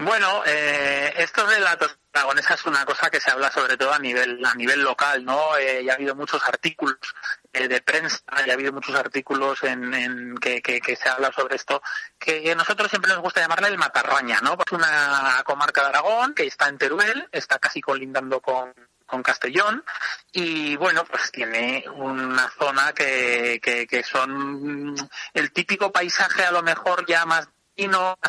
Speaker 7: Bueno, eh, esto de la es una cosa que se habla sobre todo a nivel a nivel local, ¿no? Eh, ya ha habido muchos artículos eh, de prensa, ya ha habido muchos artículos en, en que, que, que se habla sobre esto, que nosotros siempre nos gusta llamarle el Matarraña, ¿no? Pues una comarca de Aragón que está en Teruel, está casi colindando con con Castellón y bueno pues tiene una zona que, que, que son el típico paisaje a lo mejor ya más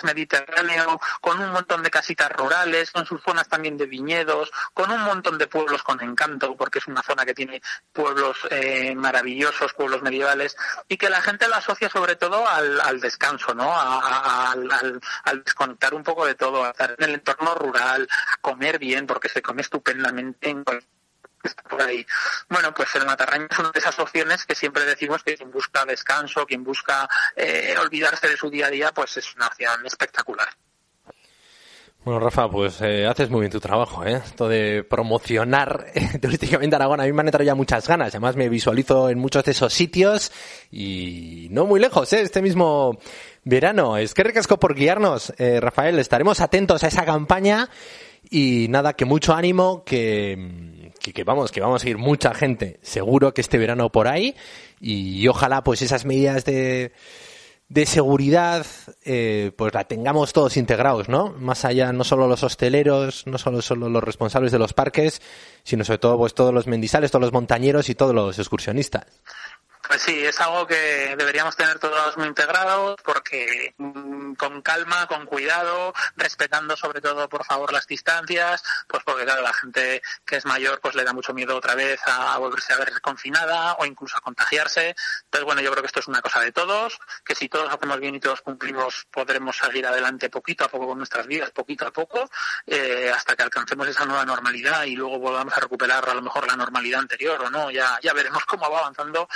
Speaker 7: mediterráneo, con un montón de casitas rurales, con sus zonas también de viñedos, con un montón de pueblos con encanto, porque es una zona que tiene pueblos eh, maravillosos, pueblos medievales, y que la gente lo asocia sobre todo al, descanso, ¿no? A- al- al desconectar un poco de todo, a estar en el entorno rural, a comer bien, porque se come estupendamente en cualquier por ahí. Bueno, pues el Matarraña es una de esas opciones que siempre decimos que quien busca descanso, quien busca eh, olvidarse de su día a día, pues es una opción espectacular.
Speaker 3: Bueno, Rafa, pues eh, haces muy bien tu trabajo, ¿eh? Esto de promocionar eh, <laughs> turísticamente Aragón. A mí me han entrado ya muchas ganas. Además, me visualizo en muchos de esos sitios y no muy lejos, ¿eh? Este mismo verano. Es que ricasco por guiarnos, eh, Rafael. Estaremos atentos a esa campaña y nada, que mucho ánimo, que, que, que vamos, que vamos a ir mucha gente seguro que este verano por ahí y ojalá pues esas medidas de de seguridad, eh, pues la tengamos todos integrados, ¿no? Más allá, no solo los hosteleros, no solo, solo los responsables de los parques, sino sobre todo, pues todos los mendizales, todos los montañeros y todos los excursionistas.
Speaker 7: Pues sí, es algo que deberíamos tener todos muy integrados porque mm, con calma, con cuidado, respetando sobre todo, por favor, las distancias, pues porque claro, la gente que es mayor pues le da mucho miedo otra vez a volverse a ver confinada o incluso a contagiarse. Entonces, bueno, yo creo que esto es una cosa de todos, que si todos hacemos bien y todos cumplimos, podremos seguir adelante poquito a poco con nuestras vidas, poquito a poco, eh, hasta que alcancemos esa nueva normalidad y luego volvamos a recuperar a lo mejor la normalidad anterior o no, ya, ya veremos cómo va avanzando,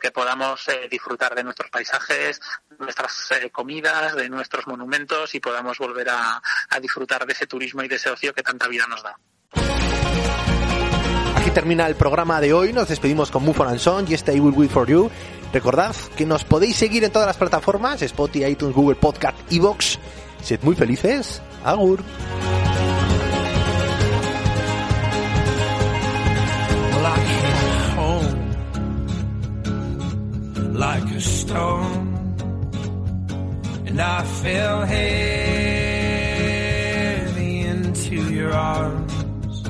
Speaker 7: que podamos eh, disfrutar de nuestros paisajes, nuestras eh, comidas, de nuestros monumentos y podamos volver a, a disfrutar de ese turismo y de ese ocio que tanta vida nos da.
Speaker 3: Aquí termina el programa de hoy. Nos despedimos con Move On Son y este I Will Wait For You. Recordad que nos podéis seguir en todas las plataformas, Spotify, iTunes, Google Podcast, Evox. Sed muy felices. Agur.
Speaker 8: like a stone, and I fell heavy into your arms.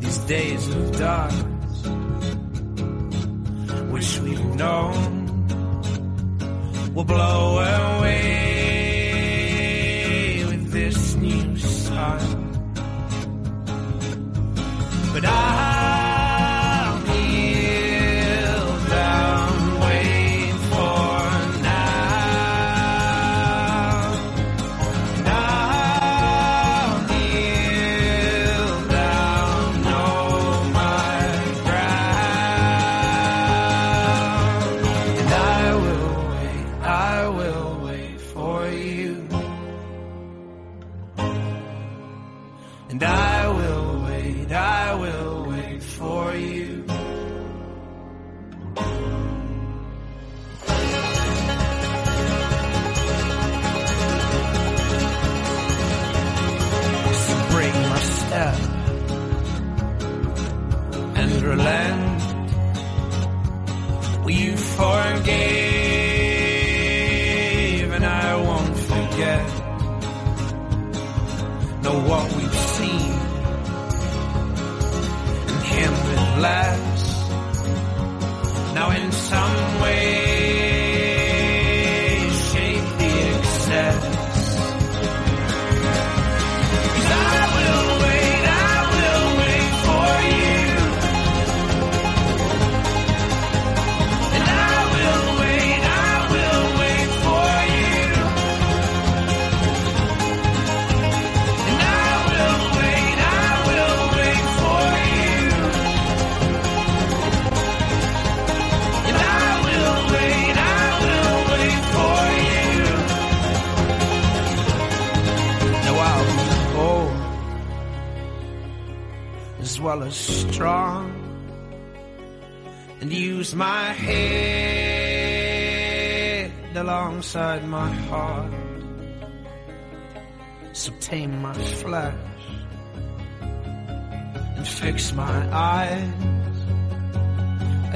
Speaker 8: These days of darkness, wish we'd known, will blow away with this new sun. But I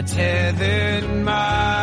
Speaker 8: tethered my